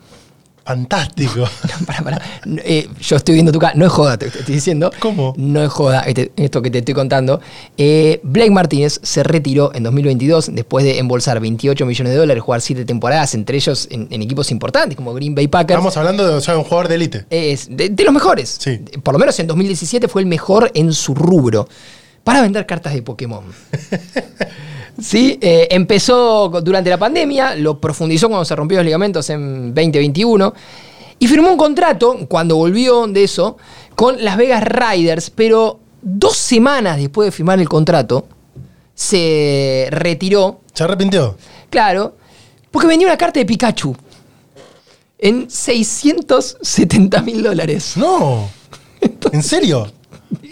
Fantástico. Pará, pará. Eh, yo estoy viendo tu cara. No es joda, te, te estoy diciendo. ¿Cómo? No es joda este- esto que te estoy contando. Eh, Blake Martínez se retiró en 2022 después de embolsar 28 millones de dólares, jugar 7 temporadas, entre ellos en, en equipos importantes como Green Bay Packers. Estamos hablando de o sea, un jugador de élite. Es de, de los mejores. Sí. Por lo menos en 2017 fue el mejor en su rubro. Para vender cartas de Pokémon. Sí, eh, empezó durante la pandemia, lo profundizó cuando se rompió los ligamentos en 2021 y firmó un contrato cuando volvió de eso con Las Vegas Riders, pero dos semanas después de firmar el contrato se retiró, ¿Se arrepintió? claro, porque vendió una carta de Pikachu en 670 mil dólares. No. ¿En serio?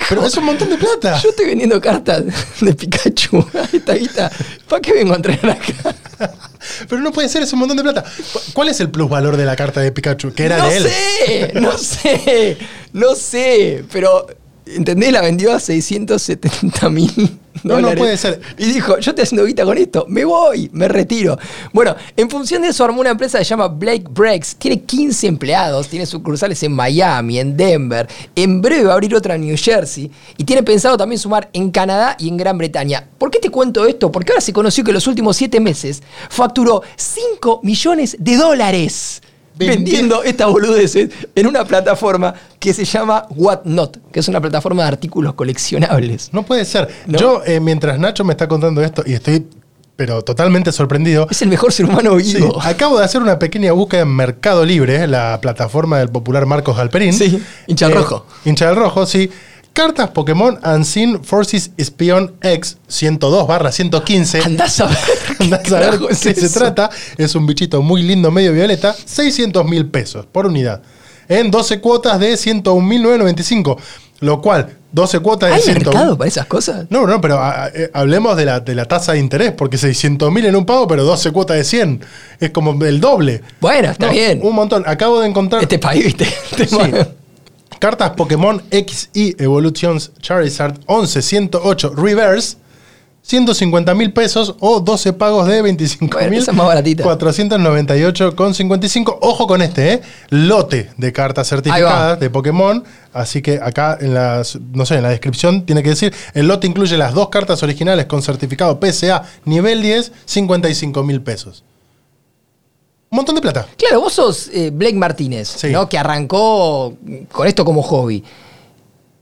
Pero es un montón de plata. Yo estoy vendiendo cartas de Pikachu esta guita. ¿Para qué vengo a traer acá? Pero no puede ser, es un montón de plata. ¿Cu- ¿Cuál es el plusvalor de la carta de Pikachu? Que era no de él. sé, no sé, no sé, pero ¿entendés? La vendió a 670 mil No, no puede ser. Y dijo, yo estoy haciendo guita con esto, me voy, me retiro. Bueno, en función de eso armó una empresa que se llama Blake Breaks, tiene 15 empleados, tiene sucursales en Miami, en Denver, en breve va a abrir otra en New Jersey y tiene pensado también sumar en Canadá y en Gran Bretaña. ¿Por qué te cuento esto? Porque ahora se conoció que en los últimos 7 meses facturó 5 millones de dólares vendiendo estas boludeces en una plataforma que se llama Whatnot, que es una plataforma de artículos coleccionables. No puede ser. No. Yo, eh, mientras Nacho me está contando esto, y estoy, pero totalmente sorprendido. Es el mejor ser humano Sí, vivo. acabo de hacer una pequeña búsqueda en Mercado Libre, la plataforma del popular Marcos Galperín. Sí, hincha del rojo. Hincha del rojo, sí. Cartas Pokémon Unseen Forces Spion X 102 barra 115. Andás a ver. Andás a ver qué es se eso. trata. Es un bichito muy lindo, medio violeta. 600 mil pesos por unidad. En 12 cuotas de 101.995. Lo cual, 12 cuotas de ¿Hay 101. mercado para esas cosas? No, no, pero a- a- eh, hablemos de la, de la tasa de interés, porque 600 mil en un pago, pero 12 cuotas de 100. Es como el doble. Bueno, está No, bien. Un montón. Acabo de encontrar Este país, viste. Sí. Cartas Pokémon XY Evolutions Charizard 11-108 Reverse. 150 mil pesos o 12 pagos de 25 Bueno, mil esa es más baratita. 498,55. Ojo con este, ¿eh? Lote de cartas certificadas de Pokémon. Así que acá en las, no sé, en la descripción tiene que decir, el lote incluye las dos cartas originales con certificado PSA nivel 10, 55 mil pesos. Un montón de plata. Claro, vos sos eh, Blake Martínez, Sí. ¿no? Que arrancó con esto como hobby.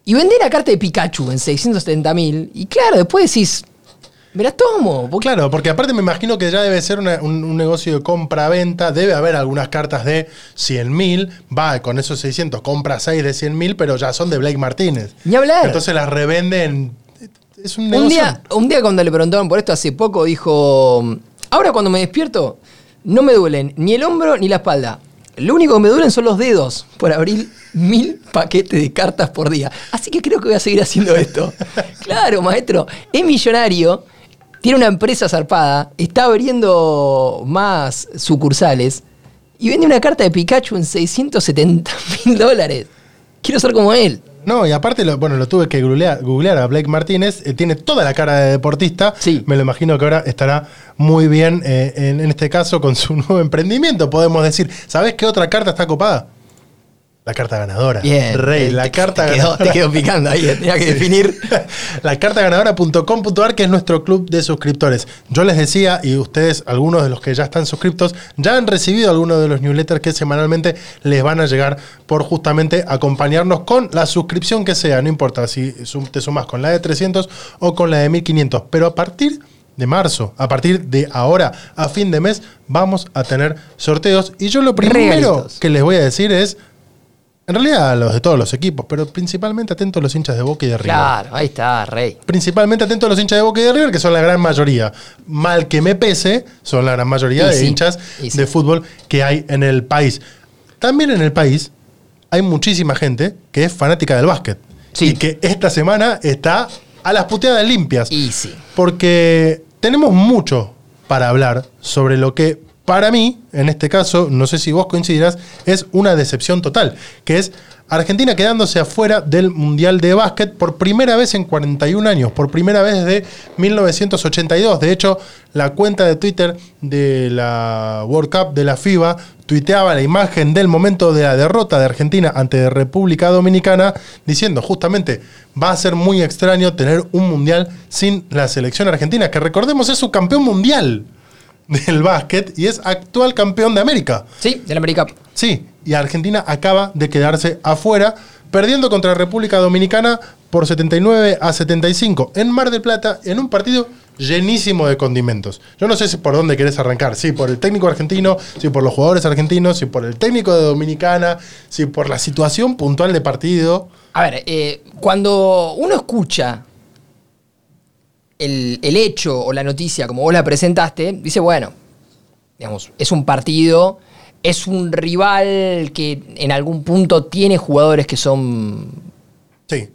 Y vendés la carta de Pikachu en 670 mil. Y claro, después decís, me la tomo. porque- Claro, porque aparte me imagino que ya debe ser una- un, un negocio de compra-venta. Debe haber algunas cartas de 100 mil. Va, con esos 600 compra 6 de 100 mil, pero ya son de Blake Martínez. Ni hablar. Entonces las revenden. Es un Un negocio. día, un día cuando le preguntaron por esto hace poco, dijo, ahora cuando me despierto, No me duelen ni el hombro ni la espalda. Lo único que me duelen son los dedos por abrir mil paquetes de cartas por día. Así que creo que voy a seguir haciendo esto. Claro, maestro. Es millonario, tiene una empresa zarpada, está abriendo más sucursales y vende una carta de Pikachu en 670 mil dólares. Quiero ser como él. No, y aparte, lo, bueno, lo tuve que googlear, googlear a Blake Martínez. eh, tiene toda la cara de deportista. Sí. Me lo imagino que ahora estará muy bien eh, en, en este caso con su nuevo emprendimiento, podemos decir. ¿Sabes qué otra carta está copada? La carta ganadora. Bien. Rey, la te- carta te quedó, ganadora. te quedó picando ahí, eh, tenía que definir. la cartaganadora.com.ar, que es nuestro club de suscriptores. Yo les decía, y ustedes, algunos de los que ya están suscriptos, ya han recibido algunos de los newsletters que semanalmente les van a llegar por justamente acompañarnos con la suscripción que sea. No importa si te sumas con la de 300 o con la de 1500. Pero a partir de marzo, a partir de ahora a fin de mes, vamos a tener sorteos. Y yo lo primero que les voy a decir es. En realidad a los de todos los equipos, pero principalmente atentos a los hinchas de Boca y de River Claro, ahí está, Rey. principalmente atento a los hinchas de Boca y de River, que son la gran mayoría. Mal que me pese, son la gran mayoría Y de sí, hinchas sí. de fútbol que hay en el país. También en el país hay muchísima gente que es fanática del básquet. Sí. Y que esta semana está a las puteadas limpias. Y sí. Porque tenemos mucho para hablar sobre lo que para mí, en este caso, no sé si vos coincidirás, es una decepción total, que es Argentina quedándose afuera del Mundial de Básquet por primera vez en 41 años, por primera vez desde 1982. De hecho, la cuenta de Twitter de la World Cup de la FIBA tuiteaba la imagen del momento de la derrota de Argentina ante República Dominicana, diciendo justamente va a ser muy extraño tener un mundial sin la selección argentina, que recordemos es su campeón mundial del básquet y es actual campeón de América. Sí, del América. Sí, y Argentina acaba de quedarse afuera, perdiendo contra República Dominicana por 79 a 75 en Mar del Plata, en un partido llenísimo de condimentos. Yo no sé si por dónde querés arrancar, si por el técnico argentino, si por los jugadores argentinos, si por el técnico de Dominicana, si por la situación puntual de partido. A ver, eh, cuando uno escucha el, el hecho o la noticia como vos la presentaste, dice, bueno, digamos, es un partido, es un rival que en algún punto tiene jugadores que son... Sí.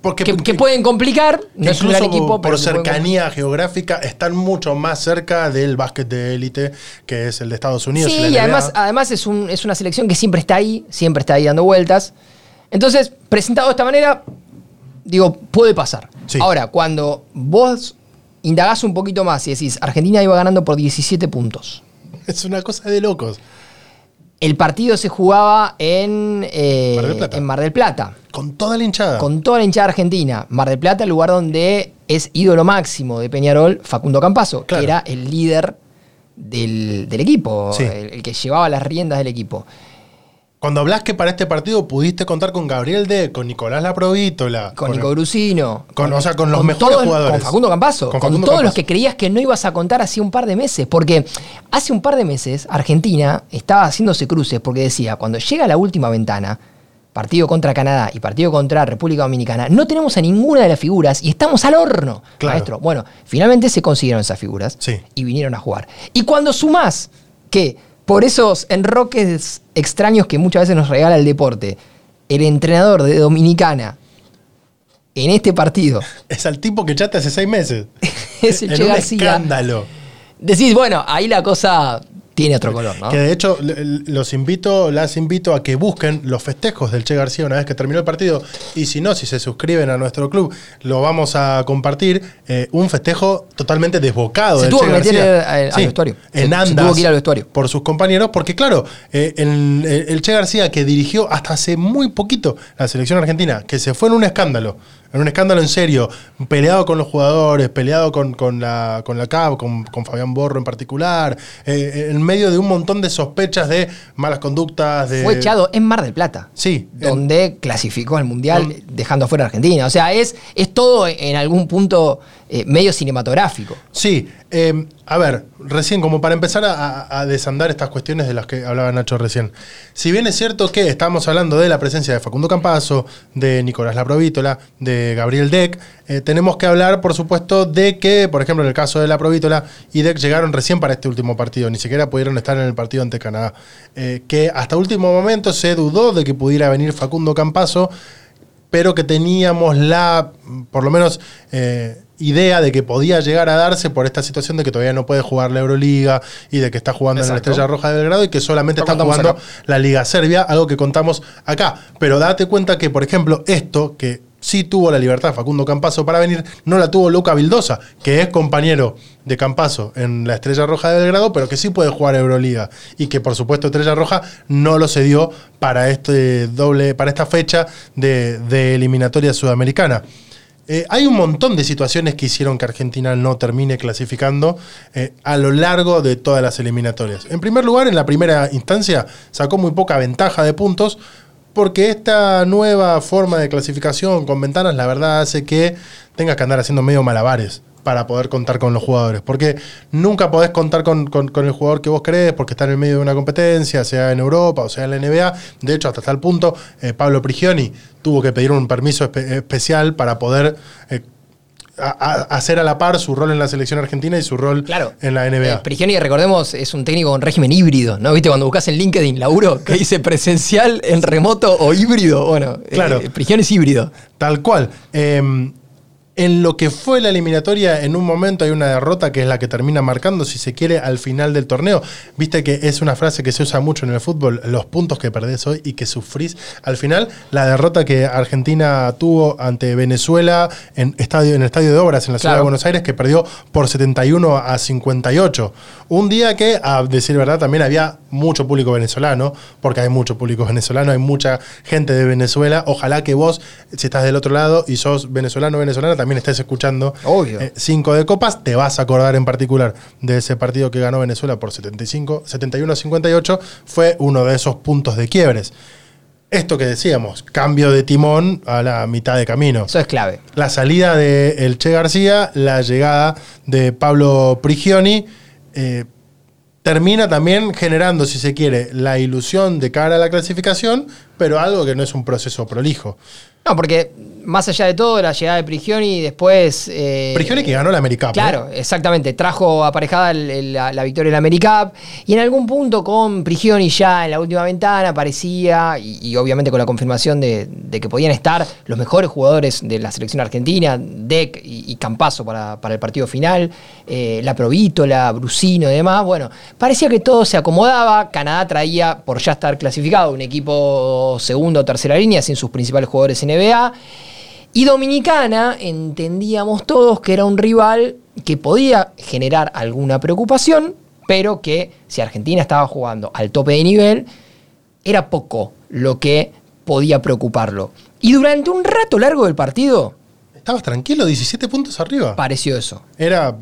Porque, que, que pueden complicar, no es un gran equipo, por cercanía geográfica están mucho más cerca del básquet de élite que es el de Estados Unidos. Sí, la y además, además es, un- es una selección que siempre está ahí, siempre está ahí dando vueltas. Entonces, presentado de esta manera, digo, puede pasar. Sí. Ahora, cuando vos indagás un poquito más y decís, Argentina iba ganando por 17 puntos. es una cosa de locos. El partido se jugaba en, eh, Mar del Plata. en Mar del Plata, Con toda la hinchada. con toda la hinchada argentina. Mar del Plata, el lugar donde es ídolo máximo de Peñarol, Facundo Campazo, Claro. que era el líder del, del equipo, Sí. el, el que llevaba las riendas del equipo. Cuando hablas que para este partido pudiste contar con Gabriel D, con Nicolás Laprovítola, Con Nico Brusino. con- o sea, con los mejores todos- jugadores. Con Facundo Campazo. Con Con, Facundo todos los que creías que no ibas a contar hace un par de meses. Porque hace un par de meses Argentina estaba haciéndose cruces porque decía, cuando llega la última ventana, partido contra Canadá y partido contra República Dominicana, no tenemos a ninguna de las figuras y estamos al horno, Claro. maestro. Bueno, finalmente se consiguieron esas figuras Sí. y vinieron a jugar. Y cuando sumás que por esos enroques extraños que muchas veces nos regala el deporte, el entrenador de Dominicana en este partido Es al tipo que echaste hace seis meses. es el en Che un García, escándalo. decís, bueno, ahí la cosa tiene otro color, ¿no? Que de hecho los invito, las invito a que busquen los festejos del Che García una vez que terminó el partido. Y si no, si se suscriben a nuestro club, lo vamos a compartir. eh, un festejo totalmente desbocado Se del tuvo Che que meter García. al- al vestuario. Se- En se andas. tuvo que ir al vestuario. Por sus compañeros, porque claro, eh, el, el Che García que dirigió hasta hace muy poquito la selección argentina, que se fue en un escándalo, en un escándalo en serio, peleado con los jugadores, peleado con, con la, con la CAB, con, con Fabián Borro en particular, eh, en medio de un montón de sospechas de malas conductas, de... Fue echado en Mar del Plata. Sí, en- Donde clasificó al Mundial dejando afuera a Argentina. O sea, es, es todo en algún punto eh, medio cinematográfico. Sí, eh, a ver, recién como para empezar a, desandar estas cuestiones de las que hablaba Nacho recién. Si bien es cierto que estamos hablando de la presencia de Facundo Campazo, de Nicolás Laprovítola, de Gabriel Deck, eh, tenemos que hablar, por supuesto, de que, por ejemplo, en el caso de Laprovítola y Deck llegaron recién para este último partido, ni siquiera pudieron estar en el partido ante Canadá. Eh, que hasta último momento se dudó de que pudiera venir Facundo Campazo, pero que teníamos la, por lo menos... Idea de que podía llegar a darse por esta situación de que todavía no puede jugar la Euroliga y de que está jugando en la Estrella Roja de Belgrado y que solamente está jugando la Liga Serbia, algo que contamos acá. Pero date cuenta que, por ejemplo, esto que sí tuvo la libertad Facundo Campazo para venir, no la tuvo Luca Vildosa, que es compañero de Campazo en la Estrella Roja de Belgrado, pero que sí puede jugar Euroliga. Y que por supuesto Estrella Roja no lo cedió para este doble, para esta fecha de, de eliminatoria sudamericana. Eh, hay un montón de situaciones que hicieron que Argentina no termine clasificando eh, a lo largo de todas las eliminatorias. En primer lugar, en la primera instancia sacó muy poca ventaja de puntos porque esta nueva forma de clasificación con ventanas, la verdad, hace que tengas que andar haciendo medio malabares para poder contar con los jugadores. Porque nunca podés contar con, el jugador que vos querés porque está en el medio de una competencia, sea en Europa o sea en la NBA. De hecho, hasta tal punto, eh, Pablo Prigioni tuvo que pedir un permiso especial para poder... Eh, hacer a la par su rol en la selección argentina y su rol en la NBA. Eh, Prigioni, recordemos, es un técnico con régimen híbrido, ¿no? ¿Viste cuando buscas en LinkedIn laburo que dice presencial, en remoto o híbrido? Bueno, claro. Prigioni es híbrido. Tal cual. Em, en lo que fue la eliminatoria, en un momento hay una derrota que es la que termina marcando, si se quiere, al final del torneo. Viste que es una frase que se usa mucho en el fútbol, los puntos que perdés hoy y que sufrís al final. La derrota que Argentina tuvo ante Venezuela en, estadio, en el Estadio de Obras en la ciudad de Buenos Aires, que perdió por 71 a 58. Un día que, a decir verdad, también había mucho público venezolano, porque hay mucho público venezolano, hay mucha gente de Venezuela. Ojalá que vos, si estás del otro lado y sos venezolano o venezolana, también estés escuchando eh, cinco de copas, te vas a acordar en particular de ese partido que ganó Venezuela por 75, 71 a 58, fue uno de esos puntos de quiebres. Esto que decíamos, cambio de timón a la mitad de camino. Eso es clave. La salida de El Che García, la llegada de Pablo Prigioni. Eh, termina también generando, si se quiere, la ilusión de cara a la clasificación, pero algo que no es un proceso prolijo. No, porque más allá de todo, la llegada de Prigioni y después. Eh, Prigioni que ganó la AmeriCup. Claro, exactamente. Trajo aparejada la, victoria en la AmeriCup. Y en algún punto con Prigioni ya en la última ventana parecía, y, obviamente con la confirmación de, que podían estar los mejores jugadores de la selección argentina, Deck y, Campazo para, el partido final, eh, la Provítola, Brusino y demás. Bueno, parecía que todo se acomodaba. Canadá traía, por ya estar clasificado, un equipo segundo o tercera línea sin sus principales jugadores en NBA. Y Dominicana entendíamos todos que era un rival que podía generar alguna preocupación, pero que si Argentina estaba jugando al tope de nivel, era poco lo que podía preocuparlo. Y durante un rato largo del partido... Estabas tranquilo, 17 puntos arriba. Pareció eso. Era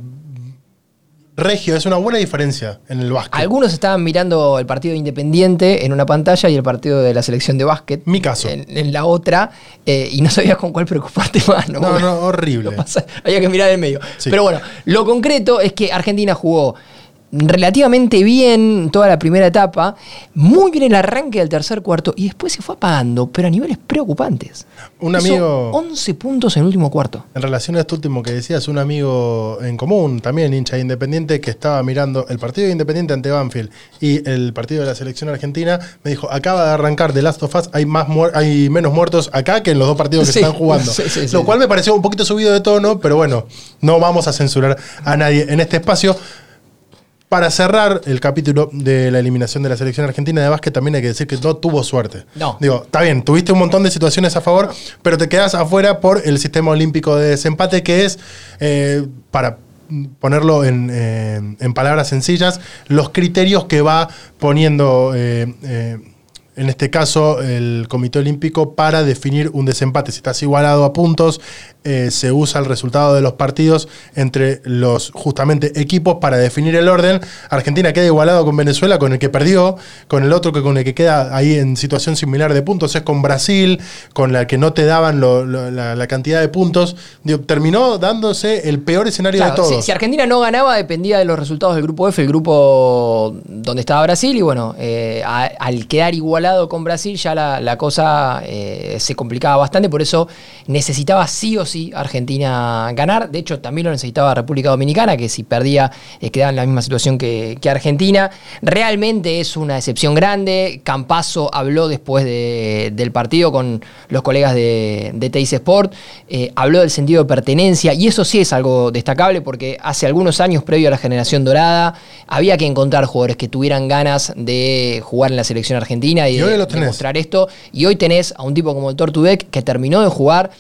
Regio, es una buena diferencia en el básquet. Algunos estaban mirando el partido Independiente en una pantalla y el partido de la selección de básquet. Mi caso. En, la otra, eh, y no sabías con cuál preocuparte más. No, no, no horrible. había que mirar en medio. Pero bueno, lo concreto es que Argentina jugó relativamente bien toda la primera etapa, muy bien el arranque del tercer cuarto y después se fue apagando, pero a niveles preocupantes. Un amigo. 11 puntos en el último cuarto. En relación a esto último que decías, un amigo en común, también hincha de Independiente, que estaba mirando el partido de Independiente ante Banfield y el partido de la selección argentina, me dijo: Acaba de arrancar The Last of Us, hay, más hay menos muertos acá que en los dos partidos que están jugando. Lo cual me pareció un poquito subido de tono, pero bueno, no vamos a censurar a nadie en este espacio. Para cerrar el capítulo de la eliminación de la selección argentina de básquet, también hay que decir que no tuvo suerte. No. Digo, está bien, tuviste un montón de situaciones a favor, pero te quedas afuera por el sistema olímpico de desempate, que es, eh, para ponerlo eh, en, palabras sencillas, los criterios que va poniendo. Eh, en este caso el Comité Olímpico, para definir un desempate. Si estás igualado a puntos, eh, se usa el resultado de los partidos entre los justamente equipos para definir el orden. Argentina queda igualado con Venezuela, con el que perdió, con el otro que con el que queda ahí en situación similar de puntos es con Brasil, con la que no te daban la, cantidad de puntos. terminó dándose el peor escenario de todos. Si, Argentina no ganaba, dependía de los resultados del grupo F, el grupo donde estaba Brasil, y bueno, eh, al quedar igualado con Brasil ya la, cosa eh, se complicaba bastante, por eso necesitaba sí o sí Argentina ganar. De hecho, también lo necesitaba República Dominicana, que si perdía eh, quedaba en la misma situación que, Argentina. Realmente es una excepción grande. Campazo habló después del partido con los colegas de, de Teis Sport. Eh, habló del sentido de pertenencia y eso sí es algo destacable porque hace algunos años, previo a la generación dorada, había que encontrar jugadores que tuvieran ganas de jugar en la selección argentina y, de demostrar esto. Y hoy tenés a un tipo como el Tortubek que terminó de jugar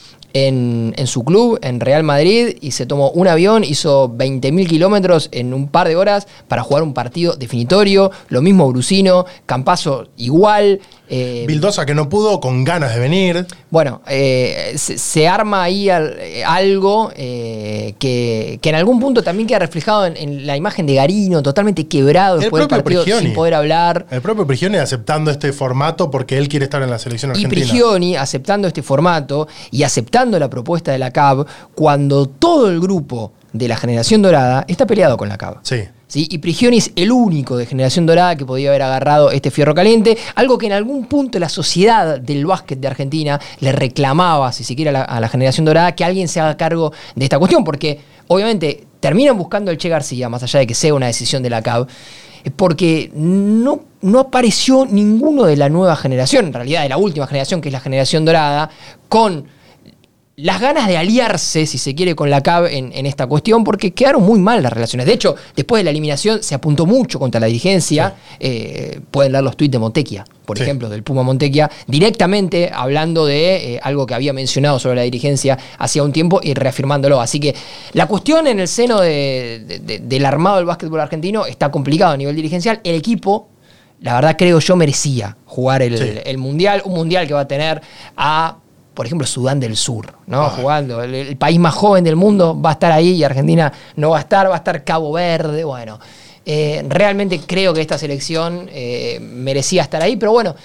en, su club, en Real Madrid, y se tomó un avión, hizo 20.000 kilómetros en un par de horas para jugar un partido definitorio. Lo mismo Brusino, Campazo igual. Eh, Bildosa que no pudo, con ganas de venir. Bueno, eh, se, arma ahí algo eh, que, en algún punto también queda reflejado en, la imagen de Garino, totalmente quebrado después del partido, sin poder hablar. El propio Prigioni aceptando este formato porque él quiere estar en la selección argentina. Y Prigioni aceptando este formato y aceptando la propuesta de la CAB cuando todo el grupo de la generación dorada está peleado con la CAB. Sí. Y Prigioni es el único de Generación Dorada que podía haber agarrado este fierro caliente, algo que en algún punto la sociedad del básquet de Argentina le reclamaba, si se quiere, a la, Generación Dorada, que alguien se haga cargo de esta cuestión, porque obviamente terminan buscando el Che García, más allá de que sea una decisión de la CAB, porque no, no apareció ninguno de la nueva generación, en realidad de la última generación, que es la Generación Dorada, con las ganas de aliarse, si se quiere, con la CAB en, esta cuestión, porque quedaron muy mal las relaciones. De hecho, después de la eliminación se apuntó mucho contra la dirigencia. Eh, pueden leer los tuits de Montequia, por ejemplo, del Puma Montequia, directamente hablando de eh, algo que había mencionado sobre la dirigencia hacía un tiempo y reafirmándolo. Así que la cuestión en el seno del armado del básquetbol argentino está complicado a nivel dirigencial. El equipo la verdad creo yo merecía jugar el, mundial, un mundial que va a tener a por ejemplo, Sudán del Sur, ¿no? Ah. Jugando. El, país más joven del mundo va a estar ahí y Argentina no va a estar, va a estar Cabo Verde, bueno. Eh, realmente creo que esta selección eh, merecía estar ahí, pero bueno,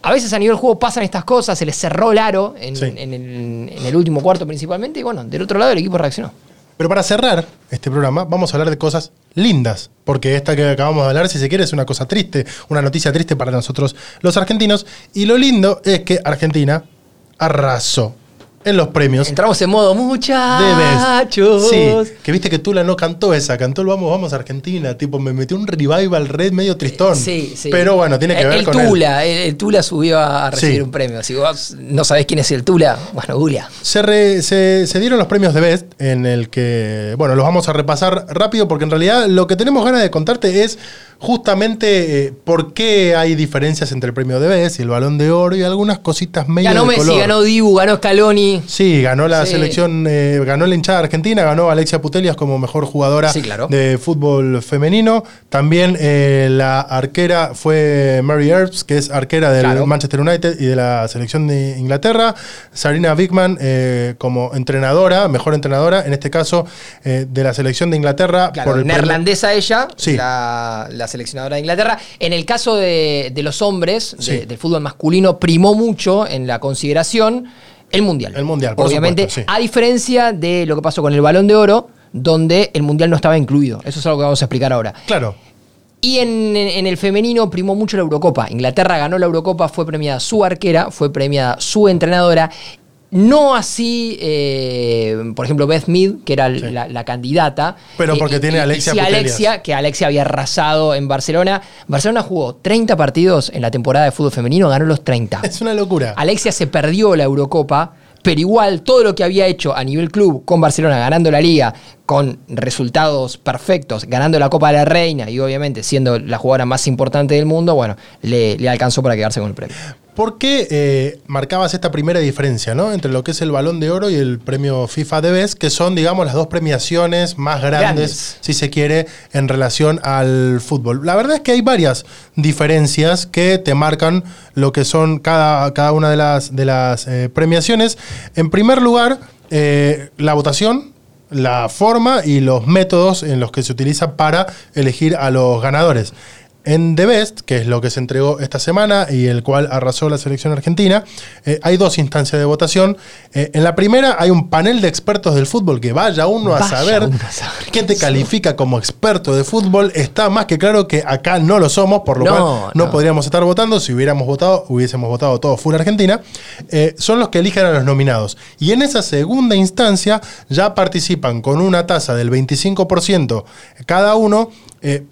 a veces a nivel juego pasan estas cosas, se les cerró el aro en, el, último cuarto principalmente, y bueno, del otro lado el equipo reaccionó. Pero para cerrar este programa, vamos a hablar de cosas lindas, porque esta que acabamos de hablar, si se quiere, es una cosa triste, una noticia triste para nosotros los argentinos, y lo lindo es que Argentina arrasó en los premios. Entramos en modo muchachos. Sí, que viste que Tula no cantó esa, cantó el Vamos, Vamos Argentina. Tipo, me metió un revival red medio tristón. Sí, sí. Pero bueno, tiene que ver el con Tula, el, Tula subió a recibir un premio. Si vos no sabés quién es el Tula, bueno, Julia. Se, se, dieron los premios de Best, en el que, bueno, los vamos a repasar rápido, porque en realidad lo que tenemos ganas de contarte es justamente eh, por qué hay diferencias entre el premio de Best y el Balón de Oro y algunas cositas medio Ganó Messi, ganó Dibu, ganó Scaloni. Sí, ganó la selección, eh, ganó la hinchada argentina, ganó Alexia Putelias como mejor jugadora de fútbol femenino. También eh, la arquera fue Mary Earps, que es arquera del Manchester United y de la selección de Inglaterra. Sarina Bigman eh, como entrenadora, mejor entrenadora, en este caso de la selección de Inglaterra. por el neerlandesa ella, la, seleccionadora de Inglaterra. En el caso de, los hombres, del fútbol masculino, primó mucho en la consideración el Mundial. El Mundial, por Obviamente, a diferencia de lo que pasó con el Balón de Oro, donde el Mundial no estaba incluido. Eso es algo que vamos a explicar ahora. Claro. Y en, el femenino primó mucho la Eurocopa. Inglaterra ganó la Eurocopa, fue premiada su arquera, fue premiada su entrenadora no así, eh, por ejemplo, Beth Mead, que era la, candidata. Pero porque tiene Alexia. Y, Alexia, que Alexia había arrasado en Barcelona. Barcelona jugó 30 partidos en la temporada de fútbol femenino, ganó los 30. Es una locura. Alexia se perdió la Eurocopa pero igual todo lo que había hecho a nivel club con Barcelona, ganando la liga, con resultados perfectos, ganando la Copa de la Reina y obviamente siendo la jugadora más importante del mundo, bueno, le, alcanzó para quedarse con el premio. ¿Por qué eh, marcabas esta primera diferencia ¿no? entre lo que es el balón de oro y el premio FIFA de Best, que son, digamos, las dos premiaciones más grandes, Grandes. si se quiere, en relación al fútbol? La verdad es que hay varias diferencias que te marcan lo que son cada, cada una de las, de las eh, premiaciones. En primer lugar, eh, la votación, la forma y los métodos en los que se utiliza para elegir a los ganadores. En The Best, que es lo que se entregó esta semana y el cual arrasó la selección argentina, eh, hay dos instancias de votación. Eh, en la primera hay un panel de expertos del fútbol que vaya uno a saber uno a saber te califica como experto de fútbol. Está más que claro que acá no lo somos, por lo No, cual no, no. podríamos estar votando. Si hubiéramos votado, hubiésemos votado todo full Argentina. Eh, son los que eligen a los nominados. Y en esa segunda instancia ya participan con una tasa del 25% cada uno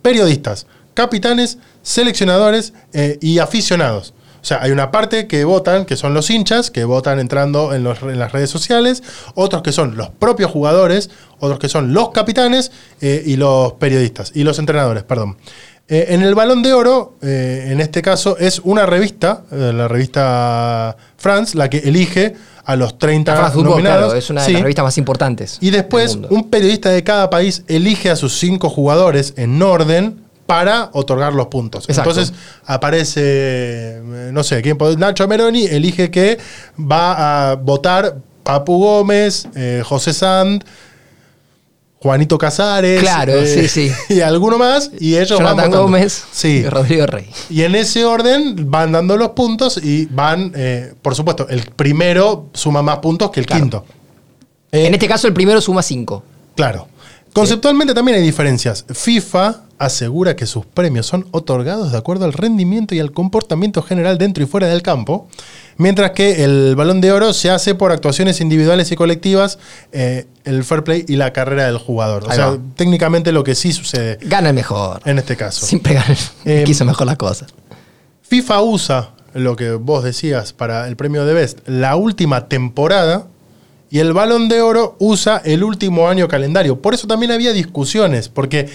periodistas, capitanes, seleccionadores eh, y aficionados. O sea, hay una parte que votan, que son los hinchas, que votan entrando en, los- en las redes sociales, otros que son los propios jugadores, otros que son los capitanes eh, y los periodistas, y los entrenadores, perdón. Eh, en el Balón de Oro, eh, en este caso, es una revista, la revista France, la que elige a los 30 France nominados. claro, es una de Sí. las revistas más importantes. Y después, un periodista de cada país elige a sus cinco jugadores en orden para otorgar los puntos. Exacto. Entonces aparece, eh, no sé, quién puede- Nacho Meroni elige que va a votar Papu Gómez, eh, José Sand, Juanito Casares. Claro, eh, sí, sí. Y alguno más, y ellos van Jonathan votando. Gómez Sí. y Rodrigo Rey. Y en ese orden van dando los puntos y van, eh, por supuesto, el primero suma más puntos que el Claro. quinto. En este caso, el primero suma 5. Claro. Conceptualmente también hay diferencias. FIFA asegura que sus premios son otorgados de acuerdo al rendimiento y al comportamiento general dentro y fuera del campo, mientras que el balón de oro se hace por actuaciones individuales y colectivas, eh, el fair play y la carrera del jugador. O sea, técnicamente lo que sí sucede Gana el mejor. en este caso. Siempre gana el Eh, mejor las cosas. FIFA usa lo que vos decías para el premio de Best, la última temporada, y el Balón de Oro usa el último año calendario. Por eso también había discusiones, porque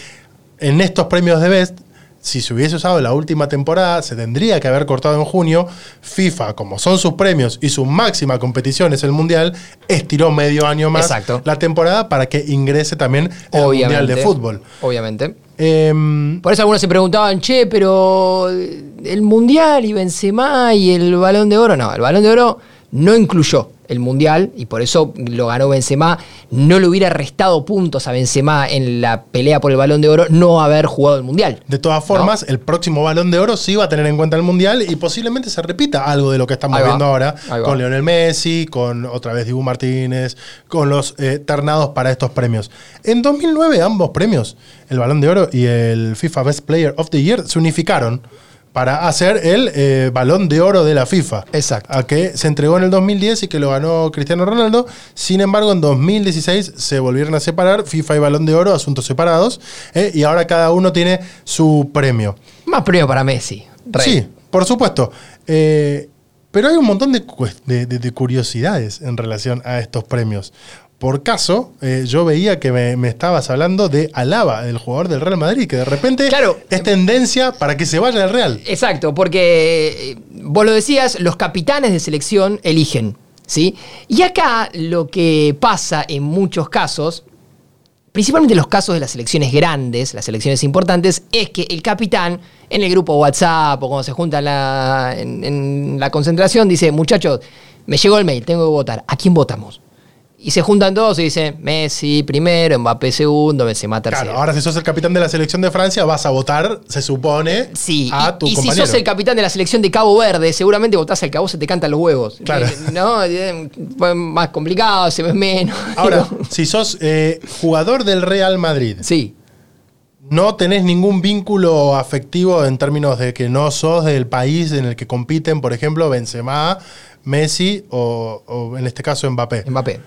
en estos premios de Best, si se hubiese usado la última temporada, se tendría que haber cortado en junio. FIFA, como son sus premios y su máxima competición es el Mundial, estiró medio año más Exacto. la temporada para que ingrese también el Mundial de Fútbol. Obviamente. Em, Por eso algunos se preguntaban, che, pero el Mundial y Benzema y el Balón de Oro, no, el Balón de Oro no incluyó el Mundial y por eso lo ganó Benzema. No le hubiera restado puntos a Benzema en la pelea por el Balón de Oro no haber jugado el Mundial. De todas formas, el próximo balón de oro sí va a tener en cuenta el mundial y posiblemente se repita algo de lo que estamos viendo ahora con Lionel Messi, con otra vez Dibu Martínez, con los eh, ternados para estos premios. En 2009, ambos premios, el balón de oro y el FIFA Best Player of the Year, se unificaron para hacer el eh, balón de oro de la FIFA. Exacto. A que se entregó en el 2010 y que lo ganó Cristiano Ronaldo. Sin embargo, en 2016 se volvieron a separar FIFA y balón de oro, asuntos separados. eh, y ahora cada uno tiene su premio. Más premio para Messi. Rey. Sí, por supuesto. Eh, pero hay un montón de curiosidades en relación a estos premios. Por caso, eh, yo veía que me, me estabas hablando de Alaba, el jugador del Real Madrid, que de repente Claro. es tendencia para que se vaya del Real. Exacto, porque eh, vos lo decías, los capitanes de selección eligen, ¿sí? Y acá lo que pasa en muchos casos, principalmente en los casos de las selecciones grandes, las selecciones importantes, es que el capitán en el grupo WhatsApp o cuando se junta en la, en, en la concentración dice, muchachos, me llegó el mail, tengo que votar, ¿a quién votamos? Y se juntan todos y dicen, Messi primero, Mbappé segundo, Benzema tercero. Claro, ahora si sos el capitán de la selección de Francia, vas a votar, se supone, Sí, a y, tu y si compañero. sos el capitán de la selección de Cabo Verde, seguramente votás al que a vos se te cantan los huevos. Claro. Eh, ¿No? Eh, fue más complicado, se ve menos. Ahora, si sos eh, jugador del Real Madrid, sí, no tenés ningún vínculo afectivo en términos de que no sos del país en el que compiten, por ejemplo, Benzema, Messi o, o en este caso Mbappé. Mbappé.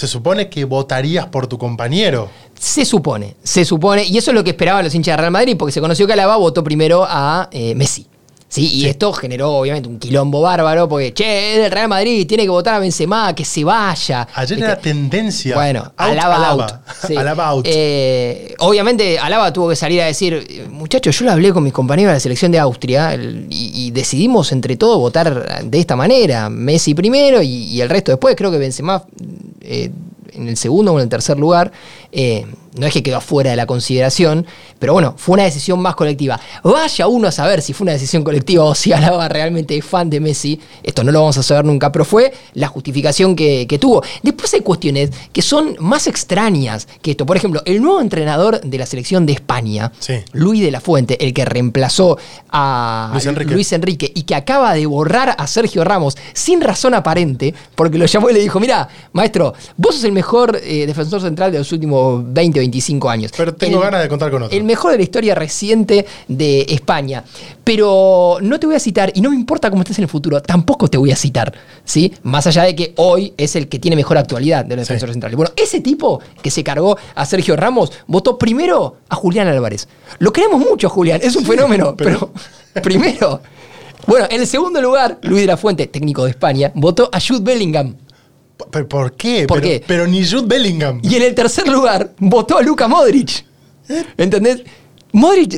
Se supone que votarías por tu compañero. Se supone, se supone, y eso es lo que esperaban los hinchas de Real Madrid, porque se conoció que Alaba votó primero a eh, Messi. Sí, y esto generó obviamente un quilombo bárbaro, porque, che, es del Real Madrid, tiene que votar a Benzema, que se vaya. Ayer ¿Viste? era tendencia. Bueno, Alaba Alaba. out. Sí. Alaba out. Eh, obviamente, Alaba tuvo que salir a decir, muchachos, yo lo hablé con mis compañeros de la selección de Austria el- y, y decidimos entre todos votar de esta manera. Messi primero y, y el resto después. Creo que Benzema eh, en el segundo o en el tercer lugar. Eh, no es que quedó fuera de la consideración, pero bueno, fue una decisión más colectiva. Vaya uno a saber si fue una decisión colectiva o si Alaba realmente es fan de Messi. Esto no lo vamos a saber nunca, pero fue la justificación que, que tuvo. Después hay cuestiones que son más extrañas que esto. Por ejemplo, el nuevo entrenador de la selección de España, Sí. Luis de la Fuente, el que reemplazó a Luis Enrique. Luis Enrique y que acaba de borrar a Sergio Ramos sin razón aparente, porque lo llamó y le dijo, mira, maestro, vos sos el mejor eh, defensor central de los últimos 20 o 25 años. Pero tengo El- ganas de contar con otro. El mejor de la historia reciente de España. Pero no te voy a citar, y no me importa cómo estés en el futuro, tampoco te voy a citar, ¿sí? Más allá de que hoy es el que tiene mejor actualidad de los Sí. defensores centrales. Bueno, ese tipo que se cargó a Sergio Ramos votó primero a Julián Álvarez. Lo queremos mucho, Julián, es un fenómeno, pero- pero, primero. Bueno, en el segundo lugar, Luis de la Fuente, técnico de España, votó a Jude Bellingham. ¿Pero ¿Por qué? ¿Por pero, qué? pero ni Jude Bellingham. Y en el tercer lugar, votó a Luka Modric. ¿Eh? ¿Entendés? Modric,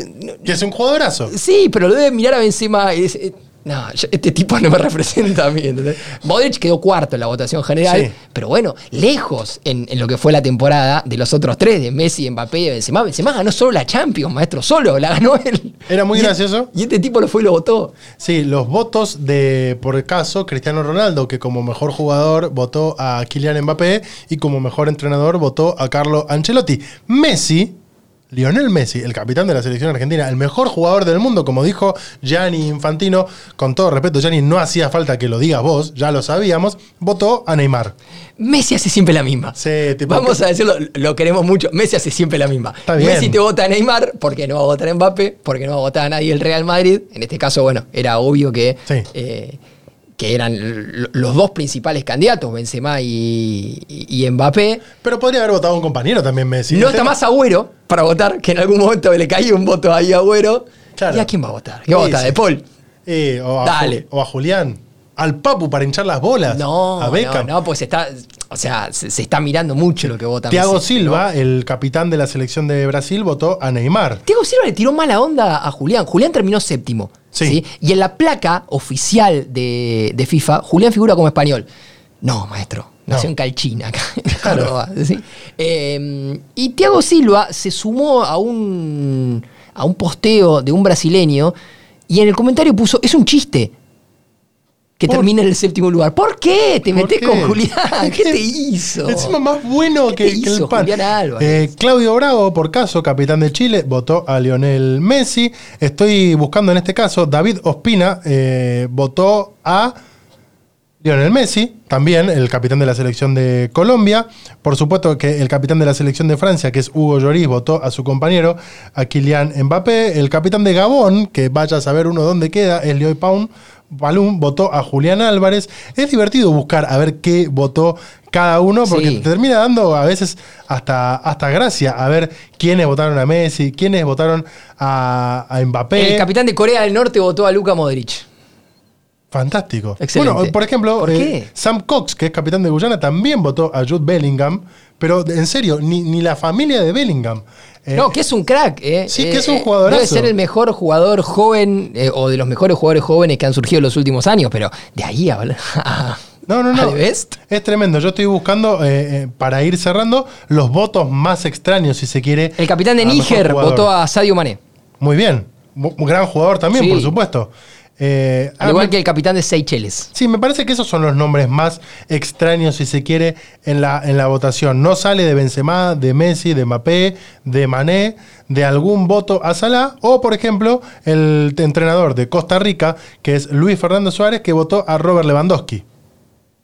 Que es un jugadorazo. Sí, pero lo debe mirar a Benzema y dice, no, este tipo no me representa a mí. ¿entendés? Modric quedó cuarto en la votación general, Sí. pero bueno, lejos en, en lo que fue la temporada de los otros tres, de Messi, Mbappé y Benzema. Benzema ganó solo la Champions, maestro, solo, la ganó él. Era muy Y- gracioso. Y este tipo lo fue y lo votó. Sí, los votos de, por el caso, Cristiano Ronaldo, que como mejor jugador votó a Kylian Mbappé y como mejor entrenador votó a Carlo Ancelotti. Messi, Lionel Messi, el capitán de la selección argentina, el mejor jugador del mundo, como dijo Gianni Infantino, con todo respeto, Gianni, no hacía falta que lo digas vos, ya lo sabíamos, votó a Neymar. Messi hace siempre la misma. Sí, tipo, Vamos a decirlo, lo queremos mucho. Messi hace siempre la misma. Está bien. Messi te vota a Neymar porque no va a votar a Mbappé, porque no va a votar a nadie el Real Madrid. En este caso, bueno, era obvio que, Sí. eh, que eran los dos principales candidatos, Benzema y, y- y Mbappé. Pero podría haber votado un compañero también Messi. no está más Agüero para votar, que en algún momento le caía un voto ahí a Agüero. Claro. ¿Y a quién va a votar? ¿Qué va a votar? ¿De Paul? Eh, o, a, Dale. o a Julián. Al Papu para hinchar las bolas. No, a no, Beckham. no, pues está, o sea, se, se está mirando mucho lo que vota ¿no? Silva, el capitán de la selección de Brasil, votó a Neymar. Thiago Silva le tiró mala onda a Julián. Julián terminó séptimo. Sí. Sí. Y en la placa oficial de, de FIFA, Julián figura como español. No, maestro. Nació No. en Calchina, acá en Córdoba, ¿sí? Eh, y Thiago Silva se sumó a un, a un posteo de un brasileño y en el comentario puso: Es un chiste que termine en el séptimo lugar. ¿Por qué te ¿Por metés qué? con Julián? ¿Qué te hizo? Encima más bueno ¿Qué que, el pan. Julián Álvarez? Eh, Claudio Bravo, por caso, capitán de Chile, votó a Lionel Messi. Estoy buscando en este caso, David Ospina eh, votó a Lionel Messi, también el capitán de la selección de Colombia. Por supuesto que el capitán de la selección de Francia, que es Hugo Lloris, votó a su compañero, a Kylian Mbappé. El capitán de Gabón, que vaya a saber uno dónde queda, es Leo Paun. Balún votó a Julián Álvarez. Es divertido buscar a ver qué votó cada uno, porque Sí. te termina dando a veces hasta, hasta gracia a ver quiénes votaron a Messi, quiénes votaron a, a Mbappé. El capitán de Corea del Norte votó a Luka Modric. Fantástico. Excelente. Bueno, por ejemplo, ¿Por eh? Sam Cox, que es capitán de Guyana, también votó a Jude Bellingham, pero en serio, ni, ni la familia de Bellingham. Eh, No, que es un crack, ¿eh? Sí, Eh, que es un eh, jugadorazo. Debe ser el mejor jugador joven eh, o de los mejores jugadores jóvenes que han surgido en los últimos años, pero de ahí a. a- No, no, no. Best. Es tremendo. Yo estoy buscando, eh, eh, para ir cerrando, los votos más extraños, si se quiere. El capitán de Níger votó a Sadio Mané. Muy bien. Gran jugador también, Sí. por supuesto. Eh, Al ah, igual me- que el capitán de Seychelles. Sí, me parece que esos son los nombres más extraños, si se quiere, en la, en la votación. No sale de Benzema, de Messi, de Mbappé, de Mané, de algún voto a Salah, o por ejemplo, el entrenador de Costa Rica, que es Luis Fernando Suárez, que votó a Robert Lewandowski.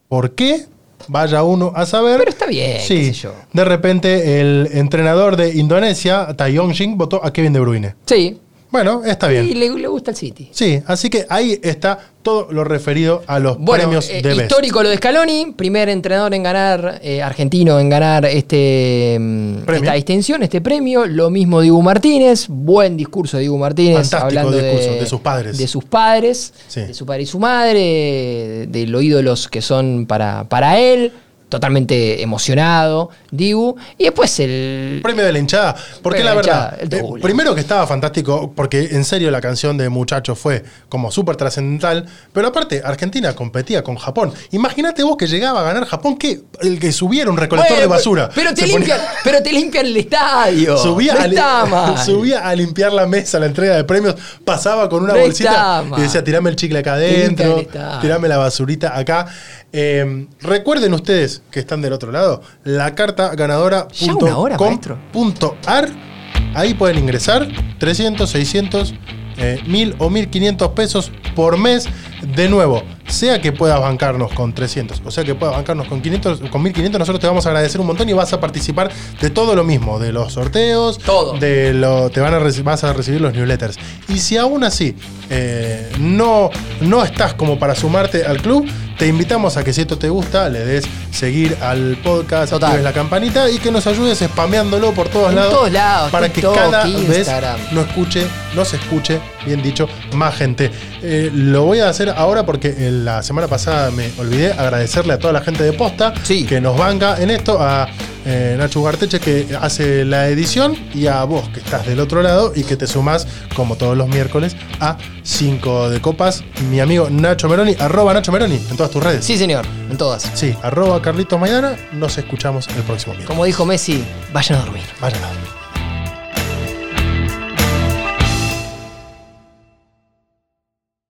¿Por qué? Vaya uno a saber. Pero está bien, Sí, qué sé yo. de repente el entrenador de Indonesia, Tai Yong-shin, votó a Kevin De Bruyne. Sí. Bueno, está Y bien. le, le gusta el City. Sí, así que ahí está todo lo referido a los Bueno, premios eh, de Best. histórico lo de Scaloni, primer entrenador en ganar, eh, argentino en ganar este, mm, Premio. esta distinción, este premio. Lo mismo Dibu Martínez, buen discurso de Dibu Martínez, Fantástico hablando discurso, de sus padres. De sus padres, Sí. de su padre y su madre, de, de los ídolos que son para, para él. Totalmente emocionado, Dibu. Y después el. Premio de la hinchada. Porque la verdad, eh, primero que estaba fantástico, porque en serio la canción de Muchacho fue como súper trascendental, pero aparte Argentina competía con Japón. Imagínate vos que llegaba a ganar Japón, que el que subiera un recolector Bueno, de basura. Pero te, ponía- limpian, pero te limpian el estadio. Subía, no a, li- está mal. subía a limpiar la mesa, la entrega de premios, pasaba con una No bolsita y decía, tirame el chicle acá adentro, tirame la basurita acá. Eh, recuerden ustedes que están del otro lado, la carta ganadora Ya una hora, maestro. punto ar, ahí pueden ingresar 300, 600, eh, 1000 o 1500 pesos por mes. De nuevo, sea que puedas bancarnos con 300, o sea que puedas bancarnos con 500, con 1500, nosotros te vamos a agradecer un montón y vas a participar de todo lo mismo, de los sorteos, Todo. de lo, te van a vas a recibir los newsletters. Y si aún así eh, no, no estás como para sumarte al club, te invitamos a que si esto te gusta, le des seguir al podcast, actives la campanita y que nos ayudes spameándolo por todos En lados. todos lados, Para que cada Instagram. vez no escuche, no se escuche, bien dicho, más gente. Eh, lo voy a hacer ahora porque en la semana pasada me olvidé agradecerle a toda la gente de Posta Sí. que nos banca en esto, a eh, Nacho Ugarteche que hace la edición y a vos que estás del otro lado y que te sumás como todos los miércoles a 5 de copas. Mi amigo Nacho Meroni, arroba Nacho Meroni en todas tus redes. Sí, señor, en todas. Sí, arroba Carlitos Maidana. Nos escuchamos el próximo miércoles. Como dijo Messi, vayan a dormir. Vayan a dormir.